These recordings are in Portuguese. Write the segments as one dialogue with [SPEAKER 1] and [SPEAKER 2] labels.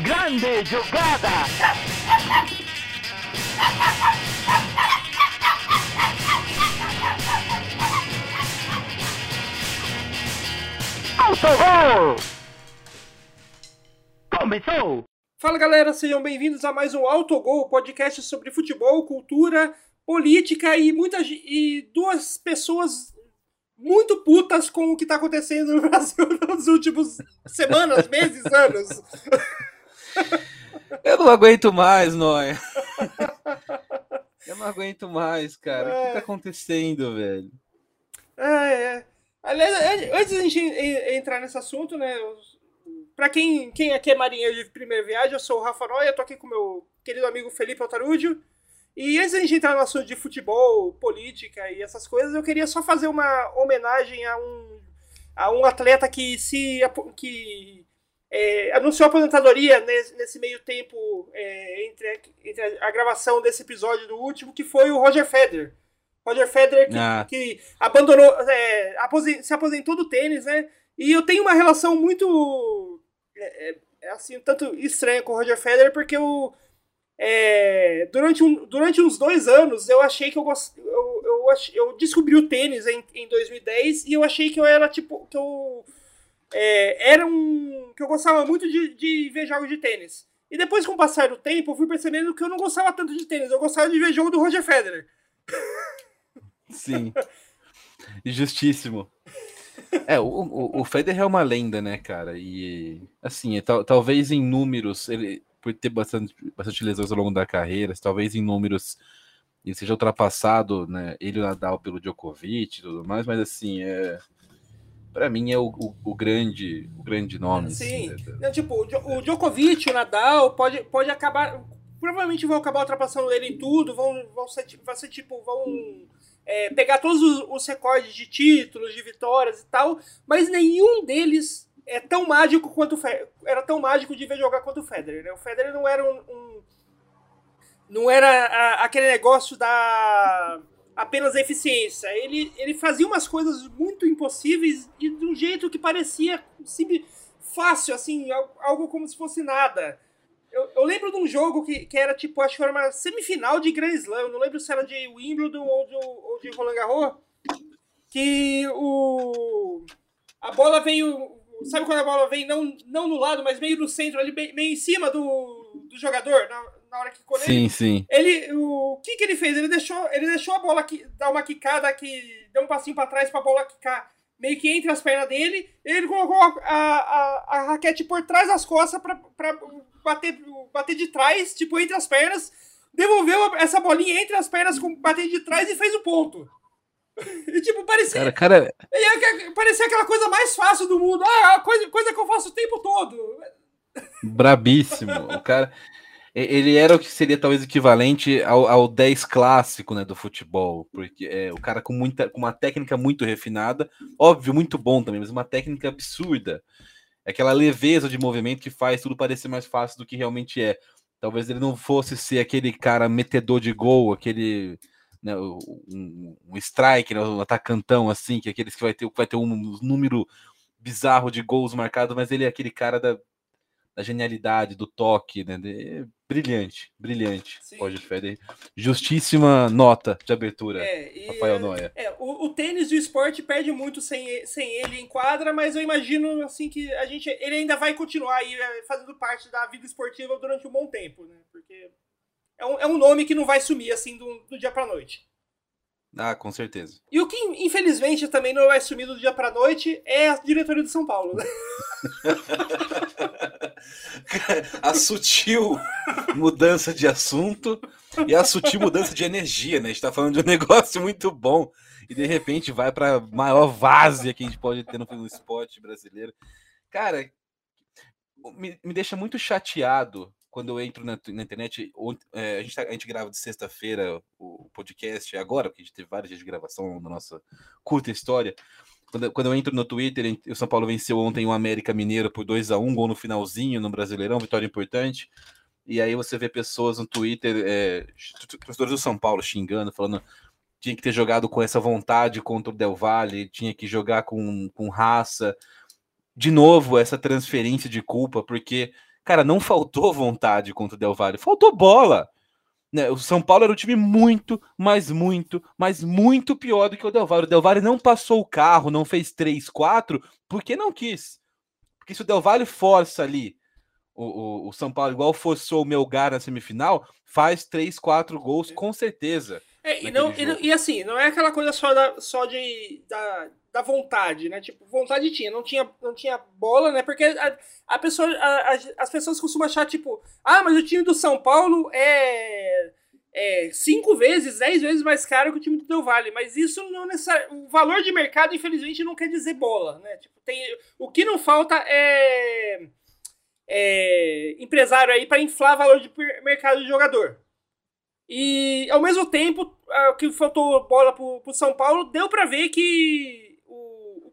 [SPEAKER 1] Grande jogada! Autogol! Começou!
[SPEAKER 2] Fala galera, sejam bem-vindos a mais um Autogol, podcast sobre futebol, cultura, política e muitas e duas pessoas muito putas com o que tá acontecendo no Brasil nos últimos semanas, meses, anos.
[SPEAKER 3] Eu não aguento mais, Noia. Eu não aguento mais, cara. O que tá acontecendo, velho?
[SPEAKER 2] É, é. Aliás, antes da gente entrar nesse assunto, né? Pra quem, quem aqui é marinheiro de primeira viagem, eu sou o Rafa Noia, tô aqui com meu querido amigo Felipe Altarúdio. E antes da gente entrar no assunto de futebol, política e essas coisas, eu queria só fazer uma homenagem a um, a um atleta que se que é, anunciou a aposentadoria nesse, nesse meio tempo é, entre, entre, a gravação desse episódio do último, que foi o Roger Federer. Roger Federer que, ah. que abandonou, é, se aposentou do tênis, né? E eu tenho uma relação muito é, é, assim, um tanto estranha com o Roger Federer, porque eu é, durante, um, durante uns dois anos eu achei que eu gost... eu, eu, eu descobri o tênis em, em 2010 e eu achei que eu era tipo que eu é, era um que eu gostava muito de, de ver jogos de tênis. E depois com o passar do tempo eu fui percebendo que eu não gostava tanto de tênis. Eu gostava de ver jogo do Roger Federer.
[SPEAKER 3] Sim. Justíssimo. É, o, o, o Federer é uma lenda, né, cara? E assim, é, tal, talvez em números ele por ter bastante, bastante lesões ao longo da carreira, talvez em números ele seja ultrapassado, né? Ele o Nadal pelo Djokovic e tudo mais, mas assim, é para mim é o, o, o, grande o grande nome.
[SPEAKER 2] Sim, assim, né? tipo, o Djokovic, o Nadal pode, pode acabar, provavelmente vão acabar ultrapassando ele em tudo, vão, vão ser, vai ser tipo, vão é, pegar todos os, os recordes de títulos, de vitórias e tal, mas nenhum deles é tão mágico quanto o era tão mágico de ver jogar quanto o Federer. Né? O Federer não era um, um não era a, aquele negócio da apenas eficiência. Ele, ele fazia umas coisas muito impossíveis e de um jeito que parecia simples, fácil, assim, algo como se fosse nada. Eu, eu, lembro de um jogo que, que era tipo, acho que era uma semifinal de Grand Slam, não lembro se era de Wimbledon ou de, ou de Roland Garros, que o a bola veio Sabe quando a bola vem não, não no lado, mas meio no centro, ali, meio em cima do, do jogador, na, na hora que
[SPEAKER 3] colhe? Sim, sim.
[SPEAKER 2] Ele, o, que, que ele fez? Ele deixou, ele deixou a bola aqui, dar uma quicada que deu um passinho para trás para a bola quicar meio que entre as pernas dele. Ele colocou a, a, a raquete por trás das costas para bater, bater de trás, tipo, entre as pernas. Devolveu essa bolinha entre as pernas, com, bater de trás e fez o ponto. E, tipo, parecia.
[SPEAKER 3] Cara, cara...
[SPEAKER 2] parecia aquela coisa mais fácil do mundo. Ah, coisa, coisa que eu faço o tempo todo.
[SPEAKER 3] Brabíssimo. O cara. Ele era o que seria talvez equivalente ao, ao 10 clássico né, do futebol, porque é o cara com, muita, com uma técnica muito refinada, óbvio, muito bom também, mas uma técnica absurda. É aquela leveza de movimento que faz tudo parecer mais fácil do que realmente é. Talvez ele não fosse ser aquele cara metedor de gol, aquele né, um, um strike, né, um atacantão assim, que é aqueles que vai ter, vai ter um número bizarro de gols marcados, mas ele é aquele cara da, da genialidade, do toque, né? De, brilhante, brilhante. Roger Federer. Justíssima nota de abertura,
[SPEAKER 2] é, e, Rafael Noia. É, o, o, tênis e o esporte perde muito sem, sem ele em quadra, mas eu imagino assim que a gente ele ainda vai continuar aí é, fazendo parte da vida esportiva durante um bom tempo, né? Porque é um, é um nome que não vai sumir assim do, do dia pra noite.
[SPEAKER 3] Ah, com certeza.
[SPEAKER 2] E o que, infelizmente, também não vai sumir do dia pra noite é a diretoria de São Paulo, né?
[SPEAKER 3] a sutil mudança de assunto e a sutil mudança de energia, né? A gente tá falando de um negócio muito bom e de repente vai pra maior várzea que a gente pode ter no, no esporte brasileiro. Cara, me, me deixa muito chateado quando eu entro na, na internet, é, a, gente tá, a, gente grava de sexta-feira o, podcast, agora, porque a gente teve vários dias de gravação na nossa curta história. Quando, quando eu entro no Twitter, o São Paulo venceu ontem o América Mineiro por 2 a 1 gol no finalzinho no Brasileirão, vitória importante. E aí você vê pessoas no Twitter, é, torcedores do São Paulo xingando, falando tinha que ter jogado com essa vontade contra o Del Valle, tinha que jogar com, com raça. De novo, essa transferência de culpa, porque Cara, não faltou vontade contra o Del Valle, faltou bola. Né? O São Paulo era um time muito, mas muito, mas muito pior do que o Del Valle. O Del Valle não passou o carro, não fez 3, 4, porque não quis. Porque se o Del Valle força ali o, o, o São Paulo, igual forçou o Melgar na semifinal, faz 3, 4 gols com certeza.
[SPEAKER 2] É, e, não, e, e, assim, não é aquela coisa só, da, só de, da, da vontade, né? Tipo, vontade tinha, não tinha, não tinha bola, né? Porque a, a pessoa, a, a, as pessoas costumam achar, tipo, ah, mas o time do São Paulo é, é cinco vezes, dez vezes mais caro que o time do Del Valle. Mas isso não necessariamente. O valor de mercado, infelizmente, não quer dizer bola, né? Tipo, tem, o que não falta é, é empresário aí para inflar valor de mercado de jogador. E ao mesmo tempo, que faltou bola pro, pro São Paulo, deu para ver que o,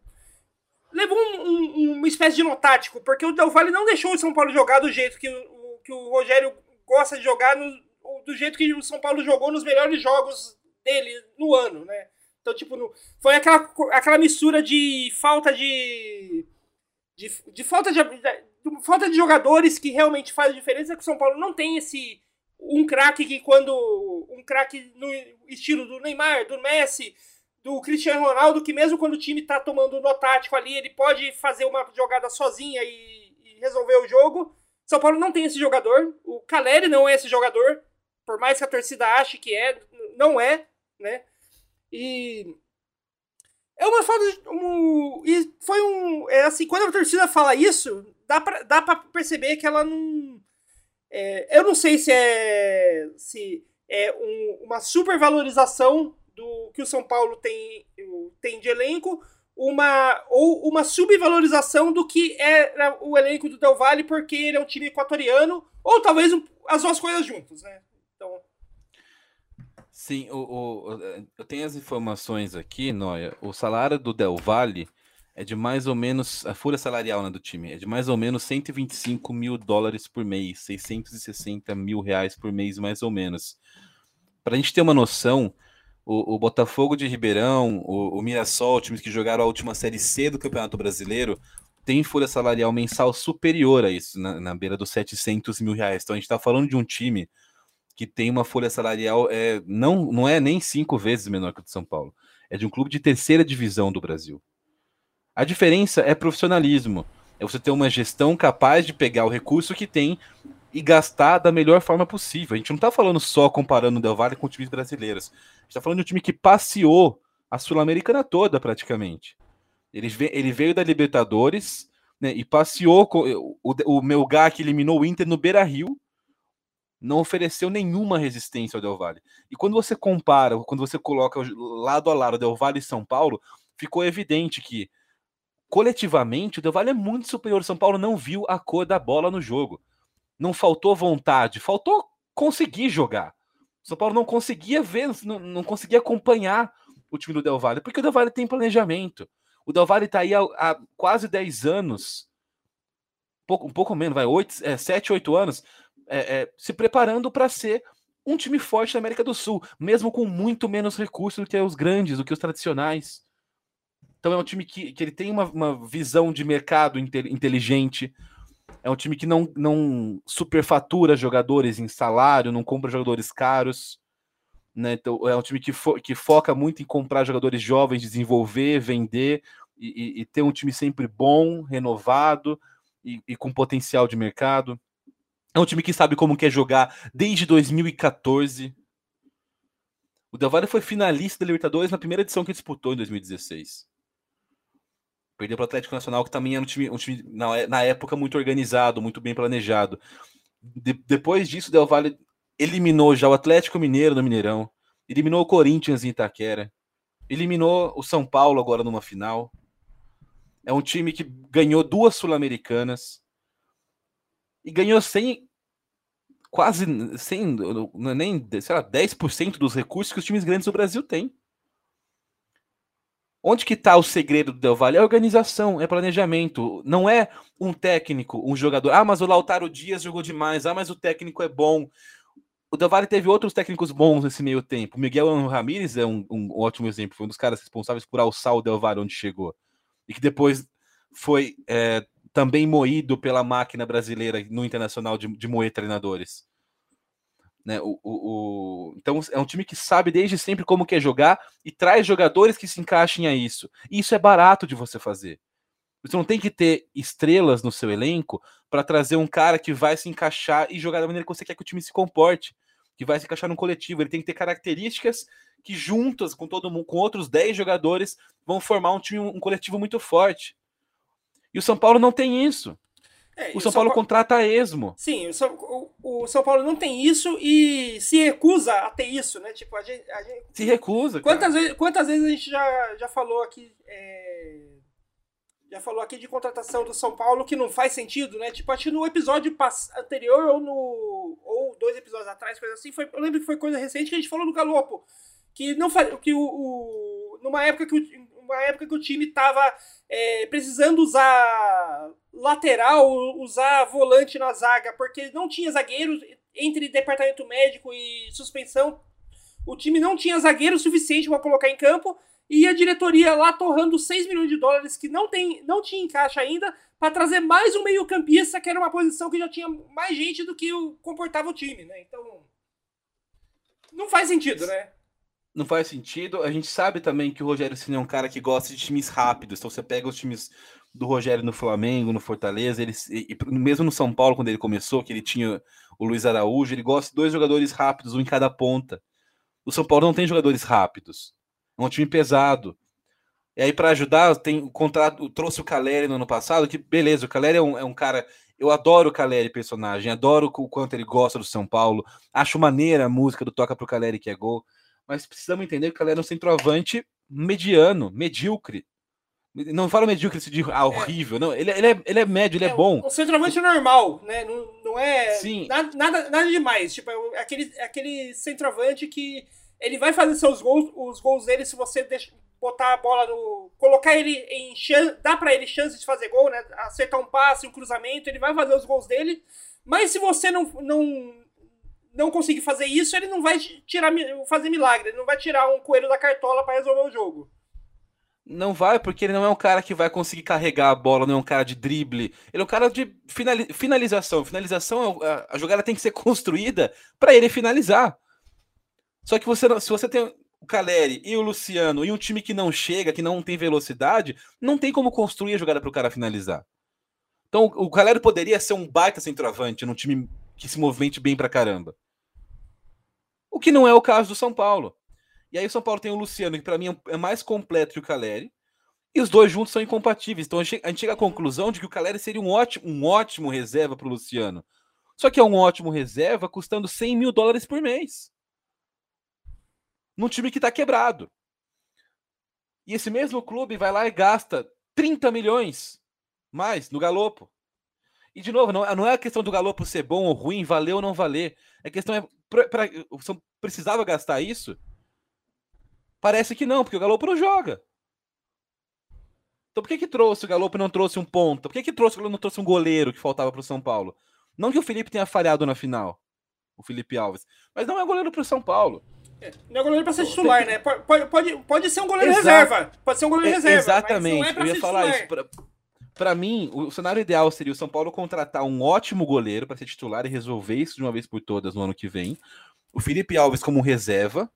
[SPEAKER 2] levou um, um, uma espécie de notático, porque o Del Valle não deixou o São Paulo jogar do jeito que o, que o Rogério gosta de jogar, no, do jeito que o São Paulo jogou nos melhores jogos dele no ano, né? Então, tipo, no, foi aquela, aquela mistura de falta de. de, de falta de, de, de, falta de jogadores que realmente faz diferença, que o São Paulo não tem esse um craque que quando um craque no estilo do Neymar, do Messi, do Cristiano Ronaldo, que mesmo quando o time tá tomando no tático ali, ele pode fazer uma jogada sozinha e, e, resolver o jogo. São Paulo não tem esse jogador. O Caleri não é esse jogador, por mais que a torcida ache que é, não é, né? E é uma falta de, um, e foi um é assim, quando a torcida fala isso, dá pra, dá pra perceber que ela não é, eu não sei se é, se é um, uma supervalorização do que o São Paulo tem, tem de elenco, uma ou uma subvalorização do que era o elenco do Del Valle porque ele é um time equatoriano, ou talvez um, as duas coisas juntas, né? Então...
[SPEAKER 3] Sim, o, o, eu tenho as informações aqui, Noia. O salário do Del Valle é de mais ou menos, a folha salarial né, do time, é de mais ou menos 125 mil dólares por mês, 660 mil reais por mês, mais ou menos. Para a gente ter uma noção, o, o Botafogo de Ribeirão, o, o Mirassol, times que jogaram a última Série C do Campeonato Brasileiro, tem folha salarial mensal superior a isso, na, na beira dos 700 mil reais. Então a gente está falando de um time que tem uma folha salarial, é, não, não é nem cinco vezes menor que o de São Paulo. É de um clube de terceira divisão do Brasil. A diferença é profissionalismo. É você ter uma gestão capaz de pegar o recurso que tem e gastar da melhor forma possível. A gente não está falando só comparando o Del Valle com times brasileiros. A gente está falando de um time que passeou a Sul-Americana toda, praticamente. Ele, ele veio da Libertadores né, e passeou. Com, o, o Melgar que eliminou o Inter no Beira Rio não ofereceu nenhuma resistência ao Del Valle. E quando você compara, quando você coloca lado a lado Del Valle e São Paulo, ficou evidente que coletivamente, o Del Valle é muito superior. São Paulo não viu a cor da bola no jogo. Não faltou vontade, faltou conseguir jogar. São Paulo não conseguia ver, não, não conseguia acompanhar o time do Del Valle, porque o Del Valle tem planejamento. O Del Valle está aí há, há, quase 10 anos, pouco, um pouco menos, vai, 8, é, 7, 8 anos, é, é, se preparando para ser um time forte da América do Sul, mesmo com muito menos recursos do que os grandes, do que os tradicionais. Então é um time que, que ele tem uma, uma visão de mercado inteligente. É um time que não, não superfatura jogadores em salário, não compra jogadores caros. Né? Então, é um time que, fo que foca muito em comprar jogadores jovens, desenvolver, vender e, e, e ter um time sempre bom, renovado e, e, com potencial de mercado. É um time que sabe como quer jogar desde 2014. O Del Valle foi finalista da Libertadores na primeira edição que disputou em 2016. Perdeu para o Atlético Nacional, que também era um time, um time na, na, época muito organizado, muito bem planejado. De, depois disso, Del Valle eliminou já o Atlético Mineiro no Mineirão, eliminou o Corinthians em Itaquera, eliminou o São Paulo agora numa final. É um time que ganhou duas Sul-Americanas e ganhou sem quase sem é nem sei lá, 10% dos recursos que os times grandes do Brasil têm. Onde que está o segredo do Del Valle? É organização, é planejamento. Não é um técnico, um jogador. Ah, mas o Lautaro Dias jogou demais. Ah, mas o técnico é bom. O Del Valle teve outros técnicos bons nesse meio tempo. Miguel Ramírez é um, um, ótimo exemplo. Foi um dos caras responsáveis por alçar o Del Valle onde chegou. E que depois foi é, também moído pela máquina brasileira no internacional de, de moer treinadores. Né? O, o, o, Então é um time que sabe desde sempre como quer jogar e traz jogadores que se encaixem a isso. E isso é barato de você fazer. Você não tem que ter estrelas no seu elenco para trazer um cara que vai se encaixar e jogar da maneira que você quer que o time se comporte, que vai se encaixar no coletivo. Ele tem que ter características que juntas com todo mundo, com outros 10 jogadores, vão formar um time, um coletivo muito forte. E o São Paulo não tem isso. É, o São, São Paulo, Paulo contrata a esmo.
[SPEAKER 2] Sim, o São, o, o São, Paulo não tem isso e se recusa a ter isso, né? Tipo, a gente. A gente
[SPEAKER 3] se recusa.
[SPEAKER 2] Quantas vezes, quantas vezes a gente já, já falou aqui. É, já falou aqui de contratação do São Paulo que não faz sentido, né? Tipo, acho que no episódio anterior ou no. ou dois episódios atrás, coisa assim, foi, eu lembro que foi coisa recente que a gente falou do Galopo. Que não faz. Que o, o numa época que o, uma época que o time estava é, precisando usar lateral, usar volante na zaga, porque não tinha zagueiros entre departamento médico e suspensão. O time não tinha zagueiro suficiente para colocar em campo e a diretoria lá torrando 6 milhões de dólares que não, tem, não tinha em caixa ainda para trazer mais um meio-campista, que era uma posição que já tinha mais gente do que o, comportava o time, né? Então. Não faz sentido, né?
[SPEAKER 3] Não faz sentido. A gente sabe também que o Rogério Ceni é um cara que gosta de times rápidos. Então você pega os times do Rogério no Flamengo, no Fortaleza, ele, e, mesmo no São Paulo, quando ele começou, que ele tinha o Luiz Araújo, ele gosta de dois jogadores rápidos, um em cada ponta. O São Paulo não tem jogadores rápidos. É um time pesado. E aí, para ajudar, tem o contrato. Trouxe o Caleri no ano passado, que beleza, o Caleri é um, é um cara. Eu adoro o Caleri personagem, adoro o quanto ele gosta do São Paulo. Acho maneira a música do Toca pro Caleri que é gol mas precisamos entender que o Galera é um centroavante mediano, medíocre. Não fala medíocre se diz ah, horrível, não. Ele, ele, é, ele é médio, ele é, é bom.
[SPEAKER 2] Um centroavante normal, né? Não, não é Sim. Nada, nada, nada demais. Tipo, é aquele, é aquele centroavante que ele vai fazer seus gols, os gols dele se você deixa, botar a bola no. colocar ele em chance. dá para ele chance de fazer gol, né? Acertar um passe, um cruzamento, ele vai fazer os gols dele. Mas se você não, não não conseguir fazer isso, ele não vai tirar fazer milagre, ele não vai tirar um coelho da cartola para resolver o jogo.
[SPEAKER 3] Não vai, porque ele não é um cara que vai conseguir carregar a bola, não é um cara de drible. Ele é um cara de finalização. Finalização, é a jogada tem que ser construída para ele finalizar. Só que você, se você tem o Caleri e o Luciano e um time que não chega, que não tem velocidade, não tem como construir a jogada para o cara finalizar. Então o Caleri poderia ser um baita centroavante num time que se movimente bem pra caramba. O que não é o caso do São Paulo. E aí o São Paulo tem o Luciano, que para mim é mais completo que o Caleri. E os dois juntos são incompatíveis. Então a gente chega à conclusão de que o Caleri seria um ótimo, um ótimo reserva para o Luciano. Só que é um ótimo reserva custando 100 mil dólares por mês. Num time que está quebrado. E esse mesmo clube vai lá e gasta 30 milhões mais no Galopo. E, de novo, não, não é a questão do Galopo ser bom ou ruim, valer ou não valer. A questão é, pra, pra, precisava gastar isso? Parece que não, porque o Galopo não joga. Então por que que trouxe o Galopo e não trouxe um ponta? Por que que trouxe não trouxe um goleiro que faltava para o São Paulo? Não que o Felipe tenha falhado na final, o Felipe Alves, mas não é goleiro para o São Paulo.
[SPEAKER 2] É, não é goleiro para ser titular, né? Pode, pode, pode ser um goleiro Exato. reserva. Pode ser um goleiro é, reserva.
[SPEAKER 3] Exatamente. É eu ia falar titular. isso. Pra para mim, o cenário ideal seria o São Paulo contratar um ótimo goleiro para ser titular e resolver isso de uma vez por todas no ano que vem. O Felipe Alves como reserva.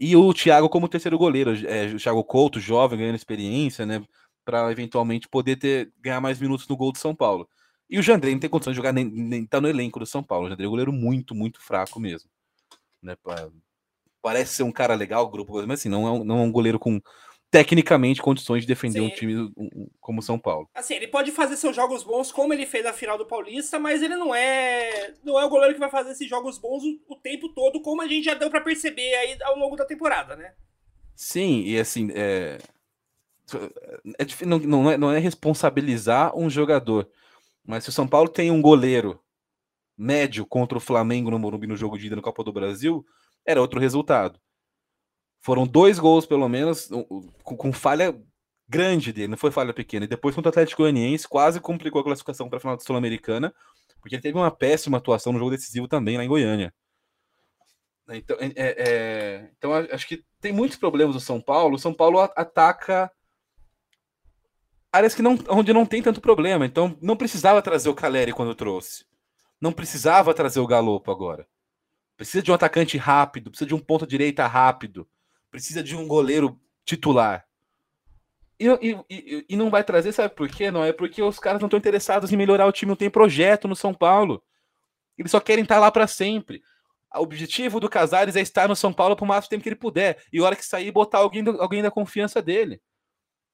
[SPEAKER 3] E o Thiago como terceiro goleiro. É, o Thiago Couto, jovem, ganhando experiência, né? Para eventualmente poder ter, ganhar mais minutos no gol do São Paulo. E o Jandrei não tem condição de jogar nem, nem tá no elenco do São Paulo. O Jandrei é um goleiro muito, muito fraco mesmo. Né? Parece ser um cara legal, grupo, mas assim, não é um, não é um goleiro com tecnicamente condições de defender Sim. um time como São Paulo.
[SPEAKER 2] Assim, ele pode fazer seus jogos bons como ele fez na final do Paulista, mas ele não é não é o goleiro que vai fazer esses jogos bons o, o tempo todo, como a gente já deu para perceber aí ao longo da temporada, né?
[SPEAKER 3] Sim, e assim, é, é não, não, é, não é responsabilizar um jogador, mas se o São Paulo tem um goleiro médio contra o Flamengo no Morumbi no jogo de ida no Copa do Brasil, era outro resultado. Foram dois gols, pelo menos, com, com falha grande dele, não foi falha pequena. E depois contra o Atlético Goianiense, quase complicou a classificação para a final da Sul-Americana, porque ele teve uma péssima atuação no jogo decisivo também lá em Goiânia. Então, é, é, então acho que tem muitos problemas no São Paulo. O São Paulo ataca áreas que não, onde não tem tanto problema. Então não precisava trazer o Caleri quando trouxe. Não precisava trazer o Galopo agora. Precisa de um atacante rápido, precisa de um ponto direita rápido, precisa de um goleiro titular. E, e, e, não vai trazer, sabe por quê? Não é porque os caras não estão interessados em melhorar o time, não tem projeto no São Paulo. Eles só querem estar lá para sempre. O objetivo do Casares é estar no São Paulo por máximo tempo que ele puder. E a hora que sair, botar alguém, alguém da confiança dele.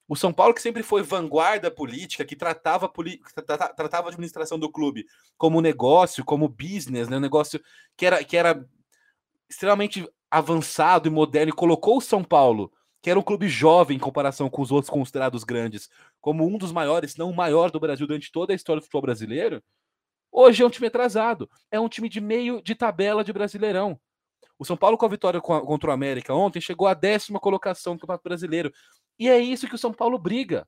[SPEAKER 3] O São Paulo, que sempre foi vanguarda política, que tratava, tratava a administração do clube como negócio, como business, né? um negócio que era, que era extremamente avançado e moderno, e colocou o São Paulo, que era um clube jovem em comparação com os outros considerados grandes, como um dos maiores, se não o maior do Brasil durante toda a história do futebol brasileiro, hoje é um time atrasado. É um time de meio de tabela de Brasileirão. O São Paulo, com a vitória contra o América ontem, chegou à décima colocação do Campeonato Brasileiro. E é isso que o São Paulo briga.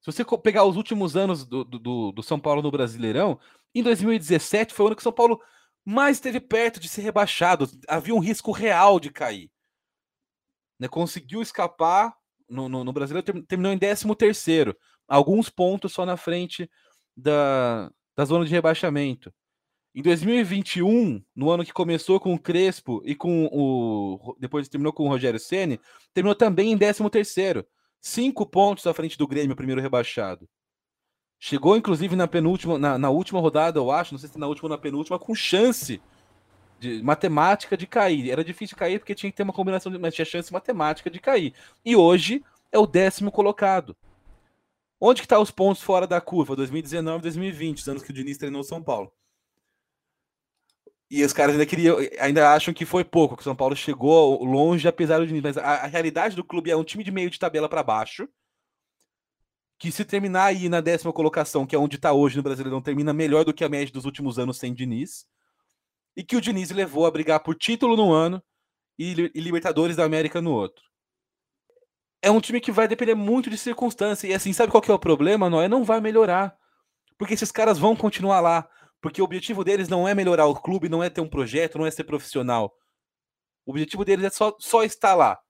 [SPEAKER 3] Se você pegar os últimos anos do, do, do, São Paulo no Brasileirão, em 2017 foi o ano que o São Paulo mais esteve perto de ser rebaixado. Havia um risco real de cair. Né? Conseguiu escapar no, no, no Brasileiro, terminou em 13 terceiro, alguns pontos só na frente da, da zona de rebaixamento. Em 2021, no ano que começou com o Crespo e com o. Depois terminou com o Rogério Ceni, terminou também em 13 terceiro. Cinco pontos à frente do Grêmio, primeiro rebaixado. Chegou, inclusive, na penúltima, na, na, última rodada, eu acho, não sei se na última ou na penúltima, com chance de matemática de cair. Era difícil cair porque tinha que ter uma combinação, de, mas tinha chance matemática de cair. E hoje é o décimo colocado. Onde que tá os pontos fora da curva? 2019 e 2020, os anos que o Diniz treinou São Paulo. E os caras ainda queriam, ainda acham que foi pouco, que o São Paulo chegou longe apesar do Diniz. Mas a, a realidade do clube é um time de meio de tabela para baixo. Que se terminar aí na décima colocação, que é onde está hoje no Brasileirão, termina melhor do que a média dos últimos anos sem Diniz. E que o Diniz levou a brigar por título no ano e, e Libertadores da América no outro. É um time que vai depender muito de circunstância. E assim, sabe qual que é o problema, Noé? Não vai melhorar. Porque esses caras vão continuar lá. Porque o objetivo deles não é melhorar o clube, não é ter um projeto, não é ser profissional. O objetivo deles é só, só estar lá,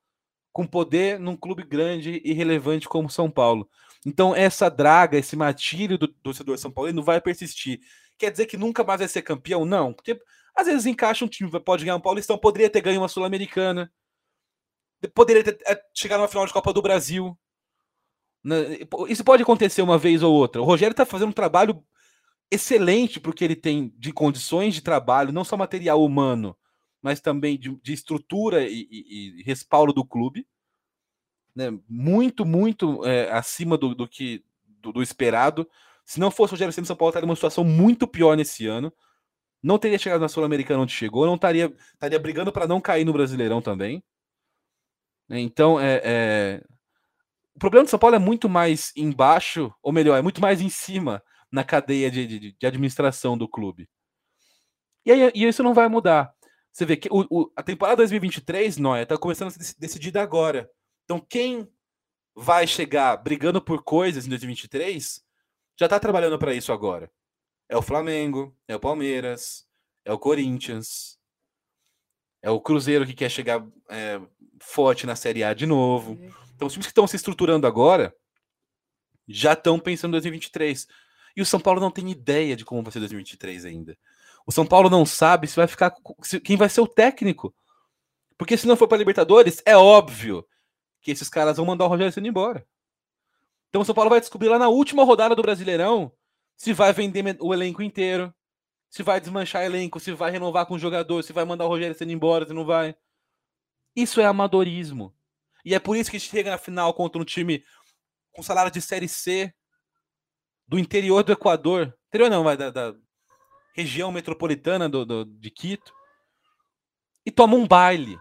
[SPEAKER 3] com poder num clube grande e relevante como São Paulo. Então, essa draga, esse matilho do torcedor São Paulo não vai persistir. Quer dizer que nunca mais vai ser campeão? Não. Porque às vezes encaixa um time, pode ganhar um Paulistão, poderia ter ganho uma Sul-Americana, poderia ter, é, chegar numa final de Copa do Brasil. Né? Isso pode acontecer uma vez ou outra. O Rogério está fazendo um trabalho excelente para o que ele tem de condições de trabalho, não só material humano, mas também de, de estrutura e, e, e, respaldo do clube. Né? Muito, muito é, acima do, do que do, do, esperado. Se não fosse o Rogério Ceni, São Paulo estaria numa situação muito pior nesse ano. Não teria chegado na Sul-Americana onde chegou, não estaria, estaria brigando para não cair no Brasileirão também. Então, é, é, o problema do São Paulo é muito mais embaixo, ou melhor, é muito mais em cima na cadeia de, de, de administração do clube. E, aí, e isso não vai mudar. Você vê que o, o, a temporada 2023, Noia, está começando a ser decidida agora. Então, quem vai chegar brigando por coisas em 2023 já está trabalhando para isso agora. É o Flamengo, é o Palmeiras, é o Corinthians, é o Cruzeiro que quer chegar é, forte na Série A de novo. Então, os times que estão se estruturando agora já estão pensando em 2023. E o São Paulo não tem ideia de como vai ser 2023 ainda. O São Paulo não sabe se vai ficar se, quem vai ser o técnico. Porque se não for para Libertadores, é óbvio que esses caras vão mandar o Rogério Senna embora. Então o São Paulo vai descobrir lá na última rodada do Brasileirão se vai vender o elenco inteiro, se vai desmanchar elenco, se vai renovar com o jogador, se vai mandar o Rogério Senna embora, se não vai. Isso é amadorismo. E é por isso que chega na final contra um time com salário de Série C, do interior do Equador, interior não, vai da, da região metropolitana do, do, de Quito, e toma um baile,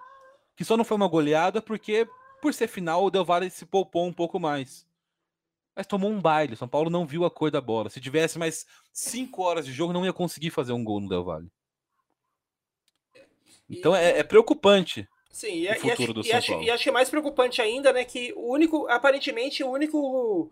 [SPEAKER 3] que só não foi uma goleada porque, por ser final, o Del Valle se poupou um pouco mais. Mas tomou um baile, São Paulo não viu a cor da bola. Se tivesse mais cinco horas de jogo, não ia conseguir fazer um gol no Del Valle. Então é, é preocupante.
[SPEAKER 2] Sim, e, o futuro e, do São e, Paulo. e acho que é mais preocupante ainda, né, que o único, aparentemente, o único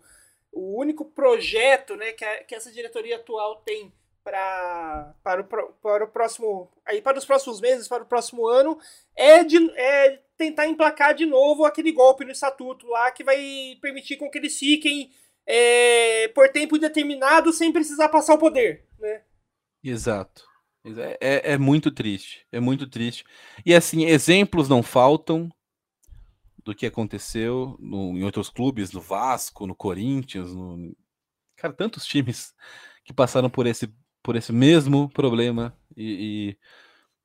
[SPEAKER 2] o único projeto né, que, a, que essa diretoria atual tem para, para, o, para o próximo. Aí para os próximos meses, para o próximo ano, é, de, é tentar emplacar de novo aquele golpe no estatuto lá que vai permitir com que eles fiquem é, por tempo indeterminado sem precisar passar o poder. Né?
[SPEAKER 3] Exato. É, é, é, muito triste. É muito triste. E assim, exemplos não faltam do que aconteceu no, em outros clubes, no Vasco, no Corinthians, no... cara, tantos times que passaram por esse, por esse mesmo problema e, e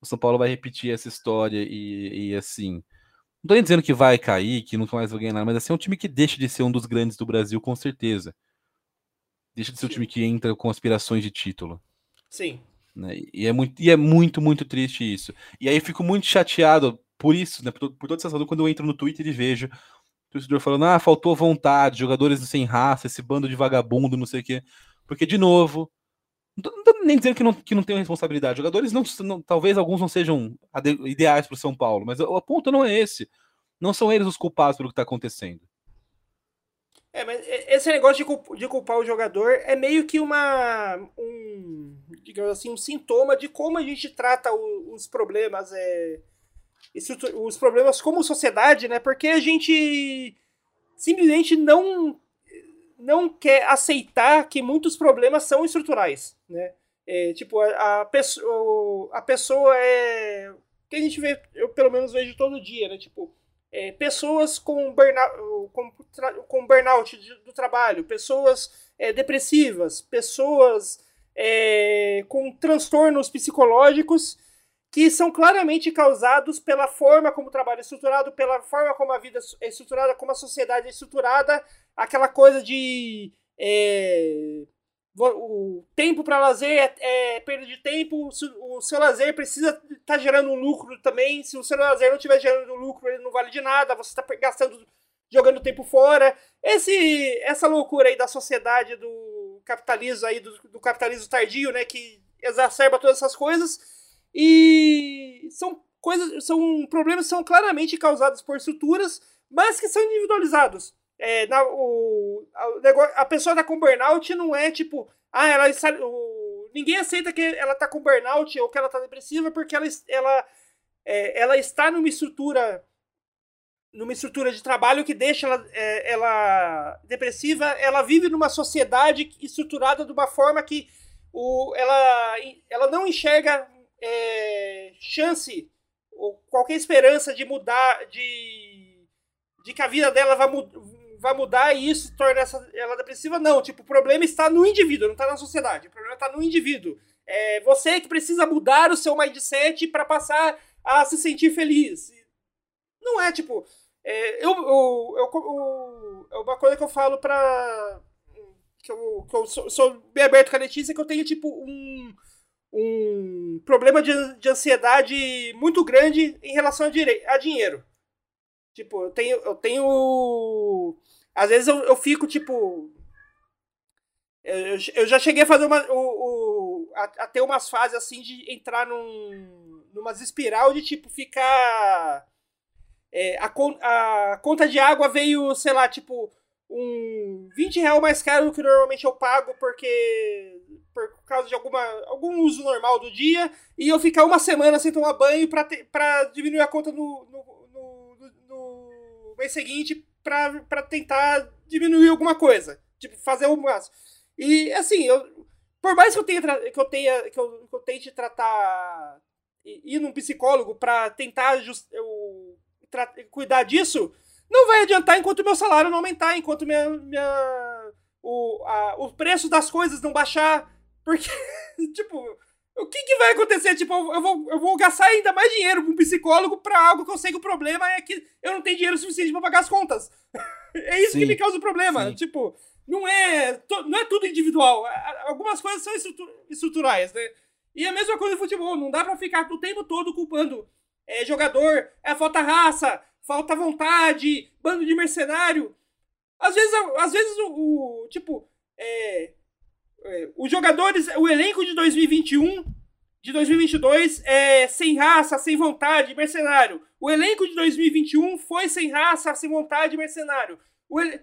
[SPEAKER 3] o São Paulo vai repetir essa história e, e, assim, não tô nem dizendo que vai cair, que nunca mais vai ganhar nada, mas assim, é um time que deixa de ser um dos grandes do Brasil, com certeza. Deixa de ser um time que entra com aspirações de título.
[SPEAKER 2] Sim.
[SPEAKER 3] Né? E, é muito, e é muito, muito triste isso. E aí eu fico muito chateado por isso, né? Por, por toda essa razão, quando eu entro no Twitter e vejo o torcedor falando, ah, faltou vontade, jogadores sem raça, esse bando de vagabundo, não sei o quê. Porque, de novo, não tô nem dizendo que não, que não tem responsabilidade. Jogadores não, não talvez alguns não sejam ideais para o São Paulo, mas o, ponto não é esse. Não são eles os culpados pelo que está acontecendo.
[SPEAKER 2] É, mas esse negócio de culpar o jogador é meio que uma. um. digamos assim, um sintoma de como a gente trata os problemas. É, os problemas como sociedade, né? Porque a gente simplesmente não não quer aceitar que muitos problemas são estruturais, né? É, tipo, a, a, pessoa, a pessoa é. que a gente vê, eu pelo menos vejo todo dia, né? Tipo, é, pessoas com burnout, com, com burnout do trabalho, pessoas é, depressivas, pessoas é, com transtornos psicológicos que são claramente causados pela forma como o trabalho é estruturado, pela forma como a vida é estruturada, como a sociedade é estruturada, aquela coisa de é, o tempo para lazer é, é, perda de tempo, o seu lazer precisa estar tá gerando um lucro também. Se o seu lazer não estiver gerando lucro, ele não vale de nada, você está gastando, jogando tempo fora. Esse, essa loucura aí da sociedade do capitalismo aí, do, do capitalismo tardio, né, que exacerba todas essas coisas e são coisas, são problemas que são claramente causados por estruturas, mas que são individualizados. É, na, o, a, a, pessoa tá com burnout não é tipo, ah, ela o, ninguém aceita que ela tá com burnout ou que ela tá depressiva porque ela, ela, é, ela está numa estrutura numa estrutura de trabalho que deixa ela, é, ela depressiva, ela vive numa sociedade estruturada de uma forma que o, ela, ela não enxerga é, chance ou qualquer esperança de mudar, de, de que a vida dela vai, vai mudar e isso torna essa, ela depressiva, não. Tipo, o problema está no indivíduo, não está na sociedade. O problema está no indivíduo. É você que precisa mudar o seu mindset para passar a se sentir feliz. Não é tipo. É, eu, eu, eu, é uma coisa que eu falo pra. Que eu, que eu sou, sou bem aberto com a Letícia, que eu tenho, tipo, um um problema de, de ansiedade muito grande em relação a, a dinheiro. Tipo, eu tenho. Eu tenho. Às vezes eu, eu fico, tipo. Eu, eu já cheguei a fazer uma. O, o, a, a, ter umas fases assim de entrar num. numas espiral de tipo ficar. É, a, a conta de água veio, sei lá, tipo, um 20 reais mais caro do que normalmente eu pago porque por causa de alguma, algum uso normal do dia, e eu ficar uma semana sem tomar banho para diminuir a conta no, no, no, no mês seguinte para tentar diminuir alguma coisa. Tipo, fazer o máximo. E assim, eu, por mais que eu tenha que eu tenha que eu, que eu tente tratar ir num psicólogo para tentar just, eu, tra, cuidar disso, não vai adiantar enquanto meu salário não aumentar, enquanto minha, minha o, a, o preço das coisas não baixar, porque, tipo, o que, que vai acontecer? Tipo, eu vou, eu vou gastar ainda mais dinheiro pra um psicólogo pra algo que eu sei que o problema é que eu não tenho dinheiro suficiente pra pagar as contas. é isso sim, que me causa o problema. Sim. Tipo, não é, não é tudo individual. Algumas coisas são estruturais, né? E a mesma coisa no futebol. Não dá pra ficar o tempo todo culpando é, jogador, é falta raça, falta vontade, bando de mercenário. Às vezes, às vezes o, o tipo, é, os jogadores, o elenco de 2021, de 2022 é sem raça, sem vontade, mercenário. O elenco de 2021 foi sem raça, sem vontade, mercenário.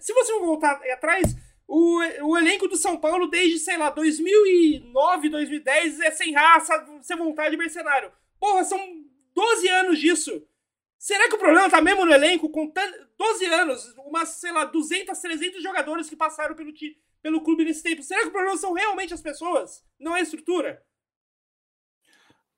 [SPEAKER 2] Se você voltar atrás, O, o elenco do São Paulo, desde, sei lá, 2009, 2010, é sem raça, sem vontade mercenário. Porra, são 12 anos disso. Será que o problema tá mesmo no elenco? Com 12 anos, umas, sei lá, 200, 300 jogadores que passaram pelo, pelo clube nesse tempo. Será que o problema são realmente as pessoas? Não é a estrutura?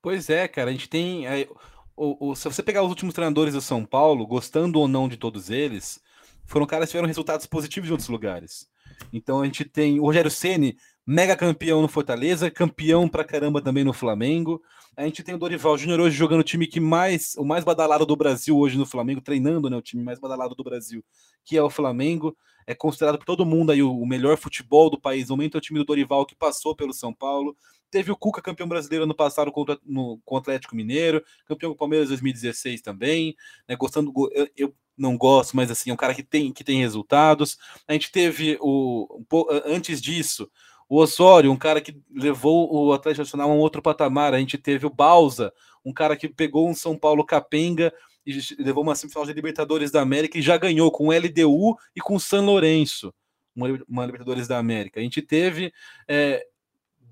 [SPEAKER 3] Pois é, cara. A gente tem. É, o, o, se você pegar os últimos treinadores do São Paulo, gostando ou não de todos eles, foram caras que tiveram resultados positivos em outros lugares. Então a gente tem o Rogério Ceni, mega campeão no Fortaleza, campeão pra caramba também no Flamengo. A gente tem o Dorival Júnior hoje jogando o time que mais, o mais badalado do Brasil hoje no Flamengo, treinando, né, o time mais badalado do Brasil, que é o Flamengo. É considerado por todo mundo aí o melhor futebol do país. O momento é o time do Dorival que passou pelo São Paulo. Teve o Cuca campeão brasileiro ano passado contra, no, com o Atlético Mineiro, campeão com o Palmeiras 2016 também, né, gostando, eu, eu não gosto, mas assim, é um cara que tem, que tem resultados. A gente teve o antes disso, o Osório, um cara que levou o Atlético Nacional a um outro patamar. A gente teve o Balsa, um cara que pegou um São Paulo capenga e levou uma semifinal de Libertadores da América e já ganhou com LDU e com San Lourenço, uma, uma Libertadores da América. A gente teve é,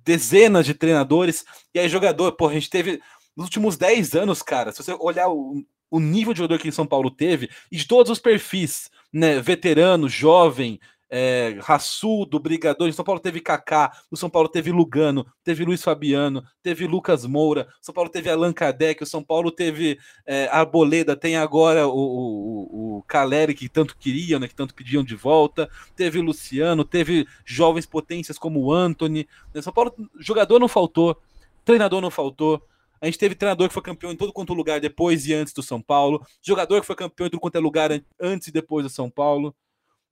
[SPEAKER 3] dezenas de treinadores e aí jogador, pô, a gente teve nos últimos 10 anos, cara, se você olhar o, o nível de jogador que São Paulo teve e de todos os perfis, né, veterano, jovem, é, raçudo, brigador. Em São Paulo teve Kaká, o São Paulo teve Lugano, teve Luiz Fabiano, teve Lucas Moura, o São Paulo teve Allan Kardec, o São Paulo teve é, Arboleda, tem agora o, o, o Caleri, que tanto queriam, né, que tanto pediam de volta, teve Luciano, teve jovens potências como o Anthony. Né, São Paulo, jogador não faltou, treinador não faltou. A gente teve treinador que foi campeão em todo quanto lugar depois e antes do São Paulo, jogador que foi campeão em todo quanto é lugar antes e depois do São Paulo.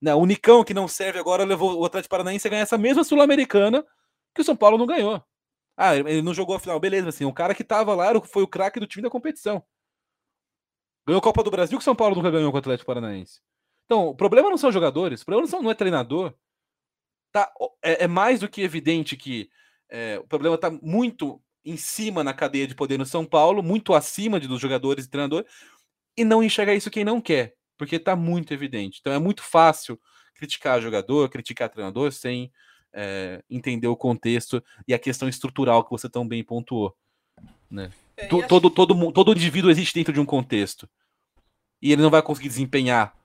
[SPEAKER 3] Né, o Nicão, que não serve agora, levou o Atlético Paranaense a ganhar essa mesma Sul-Americana que o São Paulo não ganhou. Ah, ele não jogou a final, beleza, assim, o cara que tava lá foi o craque do time da competição. Ganhou a Copa do Brasil que o São Paulo nunca ganhou com o Atlético Paranaense. Então, o problema não são jogadores, o problema não, são, não é treinador. Tá, é, é, mais do que evidente que é, o problema está muito em cima na cadeia de poder no São Paulo, muito acima de, dos jogadores e treinadores, e não enxerga isso quem não quer porque está muito evidente. Então é muito fácil criticar jogador, criticar treinador sem é, entender o contexto e a questão estrutural que você tão bem pontuou. Né? É, todo, todo, todo, todo indivíduo existe dentro de um contexto. E ele não vai conseguir desempenhar,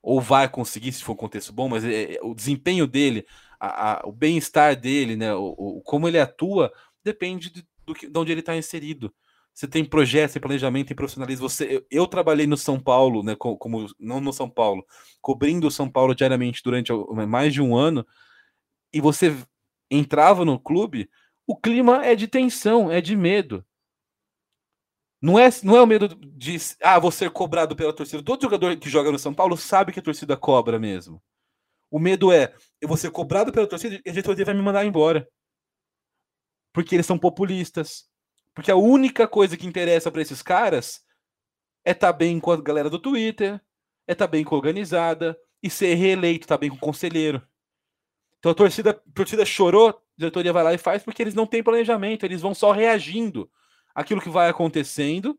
[SPEAKER 3] ou vai conseguir se for um contexto bom, mas é o desempenho dele, a, a, o bem-estar dele, né, o, o, como ele atua, depende de, do que, de onde ele está inserido. Você tem projeto, tem planejamento, tem profissionalismo. Você, eu, eu, trabalhei no São Paulo, né, como, como, não no São Paulo, cobrindo o São Paulo diariamente durante mais de um ano, e você entrava no clube, o clima é de tensão, é de medo. Não é, não é o medo de ah, vou ser cobrado pela torcida. Todo jogador que joga no São Paulo sabe que a torcida cobra mesmo. O medo é eu vou ser cobrado pela torcida e a diretoria vai me mandar embora. Porque eles são populistas porque a única coisa que interessa para esses caras é estar tá bem com a galera do Twitter, é estar tá bem com a organizada e ser reeleito, estar tá bem com o conselheiro. Então a torcida, a torcida chorou, a diretoria vai lá e faz porque eles não têm planejamento, eles vão só reagindo àquilo que vai acontecendo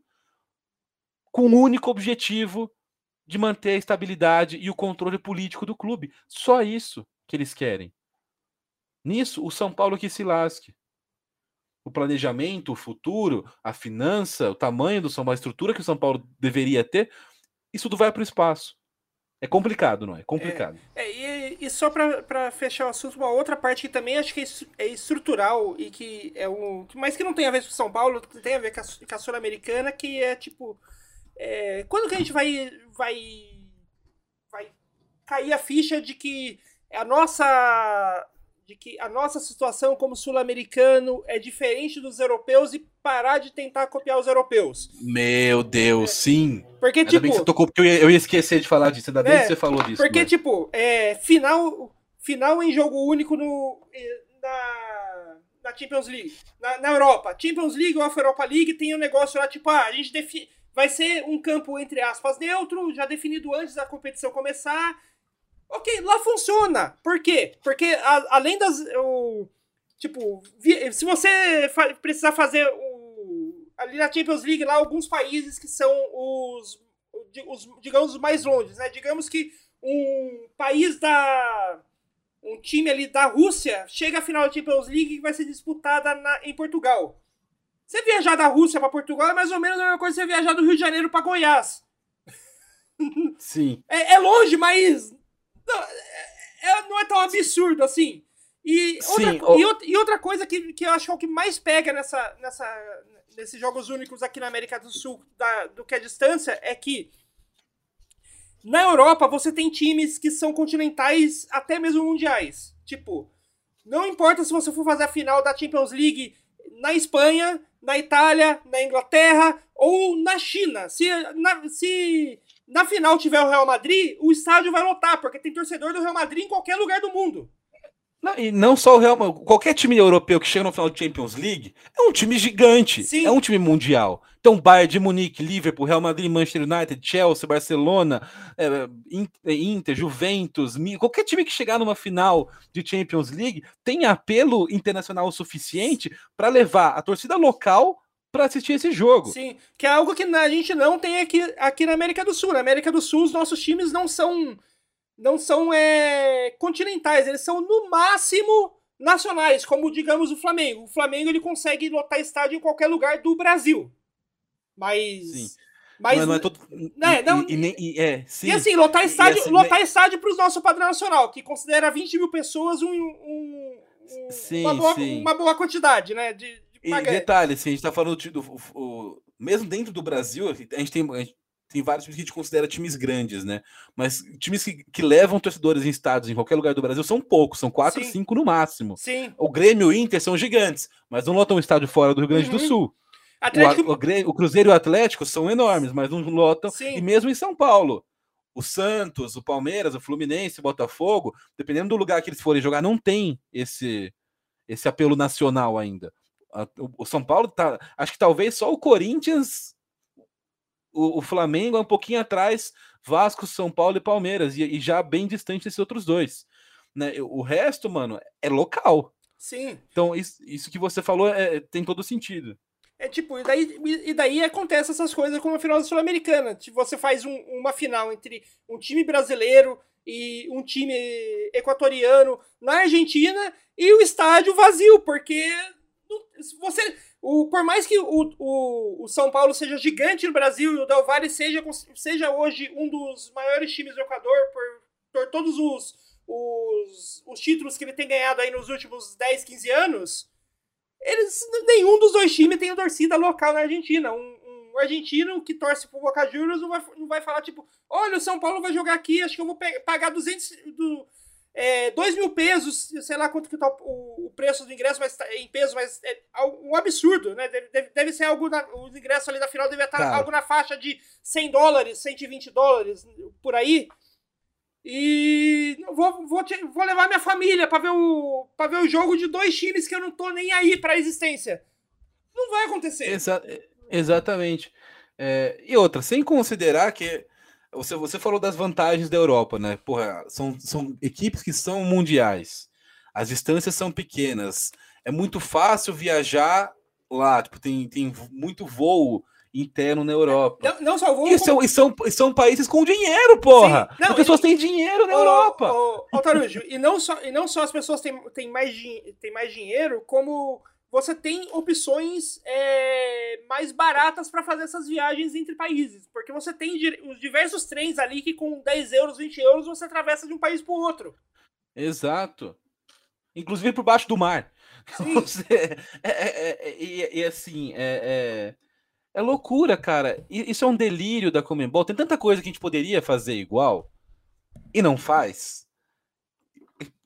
[SPEAKER 3] com o único objetivo de manter a estabilidade e o controle político do clube. Só isso que eles querem. Nisso, o São Paulo que se lasque o planejamento, o futuro, a finança, o tamanho do São Paulo, a estrutura que o São Paulo deveria ter, isso tudo vai para o espaço. É complicado, não é? Complicado.
[SPEAKER 2] É, é e, e, só para fechar o assunto, uma outra parte que também acho que é, é estrutural e que é um. Mas que não tem a ver com São Paulo, tem a ver com a, com a Sul-Americana, que é tipo. É, quando que a gente vai, vai. vai cair a ficha de que a nossa de que a nossa situação como sul-americano é diferente dos europeus e parar de tentar copiar os europeus.
[SPEAKER 3] Meu Deus, é. sim.
[SPEAKER 2] Porque, Ainda tipo. Bem
[SPEAKER 3] que você tocou, porque eu ia, eu ia esquecer de falar disso. Ainda bem é, que você falou disso.
[SPEAKER 2] Porque, tipo, é, final, final em jogo único no, na, na Champions League. Na, na Europa. Champions League ou Europa League tem um negócio lá, tipo, ah, a gente define. Vai ser um campo, entre aspas, neutro, já definido antes da competição começar Ok, lá funciona. Por quê? Porque a, além das. O, tipo, se você fa precisar fazer o, ali na Champions League, lá alguns países que são os, os digamos, os mais longe, né? Digamos que um país da. um time ali da Rússia chega à final da Champions League que vai ser disputada na, em Portugal. Você viajar da Rússia para Portugal é mais ou menos a mesma coisa que você viajar do Rio de Janeiro para Goiás.
[SPEAKER 3] Sim.
[SPEAKER 2] É, é longe, mas não é, é, não é tão absurdo assim. E outra,
[SPEAKER 3] Sim, o-
[SPEAKER 2] e outra, e outra coisa que, que eu acho que é o que mais pega nessa, nessa, nesses jogos únicos aqui na América do Sul da- do que a distância é que na Europa você tem times que são continentais até mesmo mundiais. Tipo, não importa se você for fazer a final da Champions League na Espanha, na Itália, na Inglaterra ou na China. Se na, se na final tiver o Real Madrid, o estádio vai lotar, porque tem torcedor do Real Madrid em qualquer lugar do mundo.
[SPEAKER 3] Não, e não só o Real Madrid, qualquer time europeu que chega no final da Champions League é um time gigante,
[SPEAKER 2] Sim.
[SPEAKER 3] é um time mundial. Então, Bayern de Munique, Liverpool, Real Madrid, Manchester United, Chelsea, Barcelona, é, In- Inter, Juventus, qualquer time que chegar numa final de Champions League tem apelo internacional o suficiente para levar a torcida local para assistir esse jogo.
[SPEAKER 2] Sim, que é algo que a gente não tem aqui, aqui na América do Sul. Na América do Sul, os nossos times não são não são é, continentais, eles são no máximo nacionais, como digamos o Flamengo. O Flamengo ele consegue lotar estádio em qualquer lugar do Brasil. Mas
[SPEAKER 3] Sim.
[SPEAKER 2] mas
[SPEAKER 3] Mas não é todo.
[SPEAKER 2] É,
[SPEAKER 3] e-
[SPEAKER 2] não-
[SPEAKER 3] e- e nem- e- é, sim.
[SPEAKER 2] E assim, lotar estádio,
[SPEAKER 3] assim,
[SPEAKER 2] lotar estádio para os nossos padrão nacional, que considera 20 mil pessoas um, um- um-
[SPEAKER 3] Sim,
[SPEAKER 2] uma, boa, uma boa quantidade, né? De
[SPEAKER 3] E
[SPEAKER 2] pagar.
[SPEAKER 3] detalhe, assim, a gente tá falando de- do, o- o- mesmo dentro do Brasil, a gente tem, a gente tem vários times que a gente considera times grandes, né? Mas times que, que levam torcedores em estádios em qualquer lugar do Brasil são poucos, são quatro,
[SPEAKER 2] Sim.
[SPEAKER 3] cinco no máximo.
[SPEAKER 2] Sim.
[SPEAKER 3] O Grêmio e o Inter são gigantes, mas não lotam um estádio fora do Rio Grande do
[SPEAKER 2] Uhum.
[SPEAKER 3] Sul. O,
[SPEAKER 2] Atlético,
[SPEAKER 3] o Grê- o Cruzeiro e o Atlético são enormes, mas não lotam.
[SPEAKER 2] Sim.
[SPEAKER 3] E mesmo em São Paulo. O Santos, o Palmeiras, o Fluminense, o Botafogo, dependendo do lugar que eles forem jogar, não tem esse, esse apelo nacional ainda. O, São Paulo tá. Acho que talvez só o Corinthians, o, o Flamengo é um pouquinho atrás, Vasco, São Paulo e Palmeiras, e, e já bem distante desses outros dois. Né? O resto, mano, é local.
[SPEAKER 2] sim.
[SPEAKER 3] Então, isso, isso que você falou é- tem todo sentido.
[SPEAKER 2] É tipo, e daí, e daí acontece essas coisas como a final da Sul-Americana. Tipo, você faz um- uma final entre um time brasileiro e um time equatoriano na Argentina e o estádio vazio, porque você. O, por mais que o, o, o São Paulo seja gigante no Brasil e o Del Valle seja, seja hoje um dos maiores times do Equador por, por todos os, os, os títulos que ele tem ganhado aí nos últimos 10, 15 anos, eles nenhum dos dois times tem torcida local na Argentina. Um, um argentino que torce pro Boca Juniors não vai, não vai falar, tipo, olha, o São Paulo vai jogar aqui, acho que eu vou pagar 200, do, é, 2 mil pesos, sei lá quanto que tá o, o preço do ingresso mas tá- em peso, mas é um absurdo, né? Deve, deve, ser algo, na, o ingresso ali da final deve estar
[SPEAKER 3] Cara.
[SPEAKER 2] algo na faixa de 100 dólares, 120 dólares, por aí. E vou, vou, te- vou levar minha família pra ver, o, pra ver o jogo de dois times que eu não tô nem aí pra existência. Não vai acontecer.
[SPEAKER 3] Exa- exatamente. É, e outra, sem considerar que você, você falou das vantagens da Europa, né? Porra, são, são equipes que são mundiais. As distâncias são pequenas. É muito fácil viajar lá. Tipo, tem, tem muito voo interno na Europa.
[SPEAKER 2] Não, não só vou.
[SPEAKER 3] E são, e, são, e são países com dinheiro, porra!
[SPEAKER 2] Sim. Não,
[SPEAKER 3] As pessoas
[SPEAKER 2] e-
[SPEAKER 3] têm dinheiro na
[SPEAKER 2] Ô,
[SPEAKER 3] Europa.
[SPEAKER 2] Ô, ô, Tarujo, e não só, e não só as pessoas têm, têm, mais, têm mais dinheiro, como você tem opções é, mais baratas para fazer essas viagens entre países. Porque você tem os diversos trens ali que com 10 euros, 20 euros você atravessa de um país para o outro.
[SPEAKER 3] Exato. Inclusive por baixo do mar. Você- é, é- é- e, e assim, é, é, é loucura, cara. Isso é um delírio da Comembol. Tem tanta coisa que a gente poderia fazer igual e não faz.